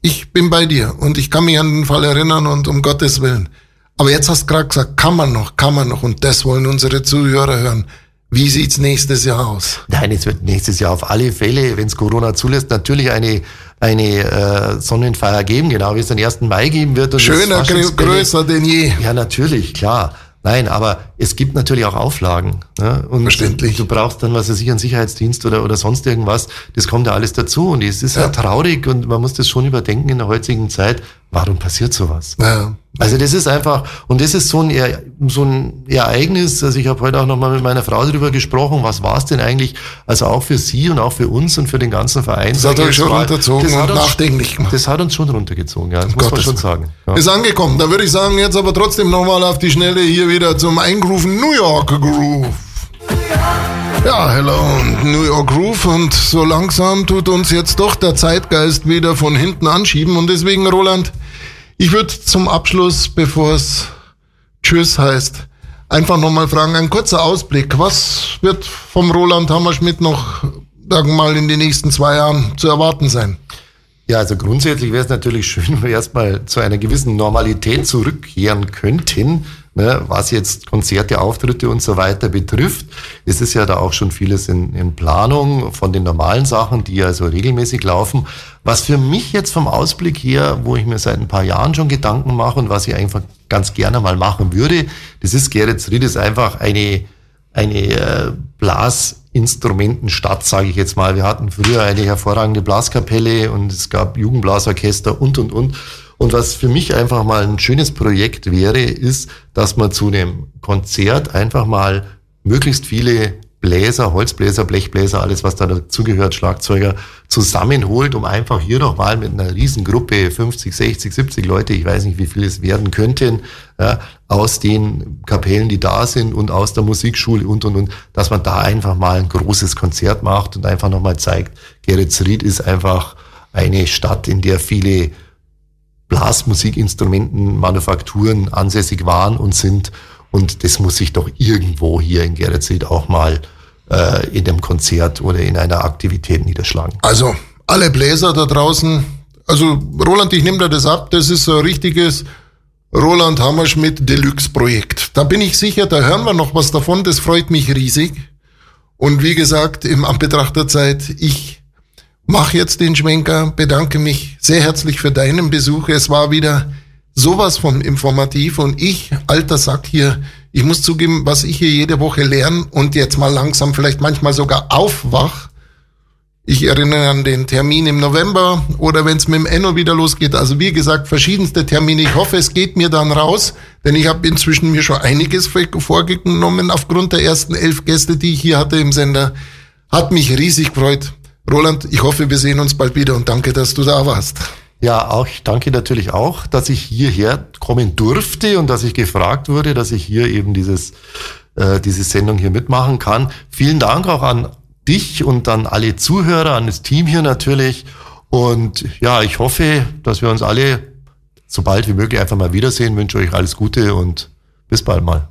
ich bin bei dir und ich kann mich an den Fall erinnern und um Gottes Willen. Aber jetzt hast du gerade gesagt, kann man noch, kann man noch und das wollen unsere Zuhörer hören. Wie sieht's nächstes Jahr aus? Nein, es wird nächstes Jahr auf alle Fälle, wenn es Corona zulässt, natürlich eine eine äh, Sonnenfeier geben, genau wie es den 1. Mai geben wird. Schöner, größer denn je. Ja, natürlich, klar. Nein, aber es gibt natürlich auch Auflagen. Ne? Und Verständlich. Du brauchst dann, was weiß ich, einen Sicherheitsdienst oder, oder sonst irgendwas. Das kommt ja alles dazu. Und es ist ja. Ja. traurig und man muss das schon überdenken in der heutigen Zeit. Warum passiert sowas? Ja. Also das ist einfach, und das ist so ein, so ein Ereignis, also ich habe heute auch nochmal mit meiner Frau darüber gesprochen, was war es denn eigentlich, also auch für sie und auch für uns und für den ganzen Verein. Das hat euch schon mal, runtergezogen das hat uns- nachdenklich gemacht. Das hat uns schon runtergezogen, ja, das muss man Gottes schon Willen. sagen. Ja. Ist angekommen. Da würde ich sagen, jetzt aber trotzdem nochmal auf die Schnelle hier wieder zum Eingrooven New York Groove. Ja, hello und New York Groove und so langsam tut uns jetzt doch der Zeitgeist wieder von hinten anschieben und deswegen, Roland, ich würde zum Abschluss, bevor es Tschüss heißt, einfach nochmal fragen, ein kurzer Ausblick. Was wird vom Roland Hammerschmidt noch, mal, in den nächsten zwei Jahren zu erwarten sein? Ja, also grundsätzlich wäre es natürlich schön, wenn wir erstmal zu einer gewissen Normalität zurückkehren könnten, ne, was jetzt Konzerte, Auftritte und so weiter betrifft. Es ist ja da auch schon vieles in, in Planung von den normalen Sachen, die also regelmäßig laufen. Was für mich jetzt vom Ausblick her, wo ich mir seit ein paar Jahren schon Gedanken mache und was ich einfach ganz gerne mal machen würde, das ist Geretsried, ist einfach eine eine äh, Blasinstrumentenstadt, sage ich jetzt mal. Wir hatten früher eine hervorragende Blaskapelle und es gab Jugendblasorchester und, und, und. Und was für mich einfach mal ein schönes Projekt wäre, ist, dass man zu einem Konzert einfach mal möglichst viele Bläser, Holzbläser, Blechbläser, alles was da dazugehört, Schlagzeuger, zusammenholt, um einfach hier nochmal mit einer Riesengruppe, 50, 60, 70 Leute, ich weiß nicht, wie viele es werden könnten, ja, aus den Kapellen, die da sind und aus der Musikschule und, und, und, dass man da einfach mal ein großes Konzert macht und einfach nochmal zeigt, Geretsried ist einfach eine Stadt, in der viele Blasmusikinstrumenten, Manufakturen ansässig waren und sind. Und das muss sich doch irgendwo hier in Geretsried auch mal äh, in dem Konzert oder in einer Aktivität niederschlagen. Also alle Bläser da draußen, also Roland, ich nehme dir das ab, das ist so ein richtiges Roland Hammerschmidt Deluxe Projekt. Da bin ich sicher, da hören wir noch was davon, das freut mich riesig. Und wie gesagt, im Anbetracht der Zeit, ich mache jetzt den Schwenker, bedanke mich sehr herzlich für deinen Besuch. Es war wieder sowas von informativ und ich, alter Sack hier, ich muss zugeben, was ich hier jede Woche lerne und jetzt mal langsam vielleicht manchmal sogar aufwach. Ich erinnere an den Termin im November oder wenn es mit dem Enno wieder losgeht. Also wie gesagt, verschiedenste Termine. Ich hoffe, es geht mir dann raus, denn ich habe inzwischen mir schon einiges vorgenommen aufgrund der ersten elf Gäste, die ich hier hatte im Sender. Hat mich riesig gefreut. Roland, ich hoffe, wir sehen uns bald wieder und danke, dass du da warst. Ja, auch ich danke natürlich auch, dass ich hierher kommen durfte und dass ich gefragt wurde, dass ich hier eben dieses, äh, diese Sendung hier mitmachen kann. Vielen Dank auch an dich und an alle Zuhörer, an das Team hier natürlich. Und ja, ich hoffe, dass wir uns alle so bald wie möglich einfach mal wiedersehen. Ich wünsche euch alles Gute und bis bald mal.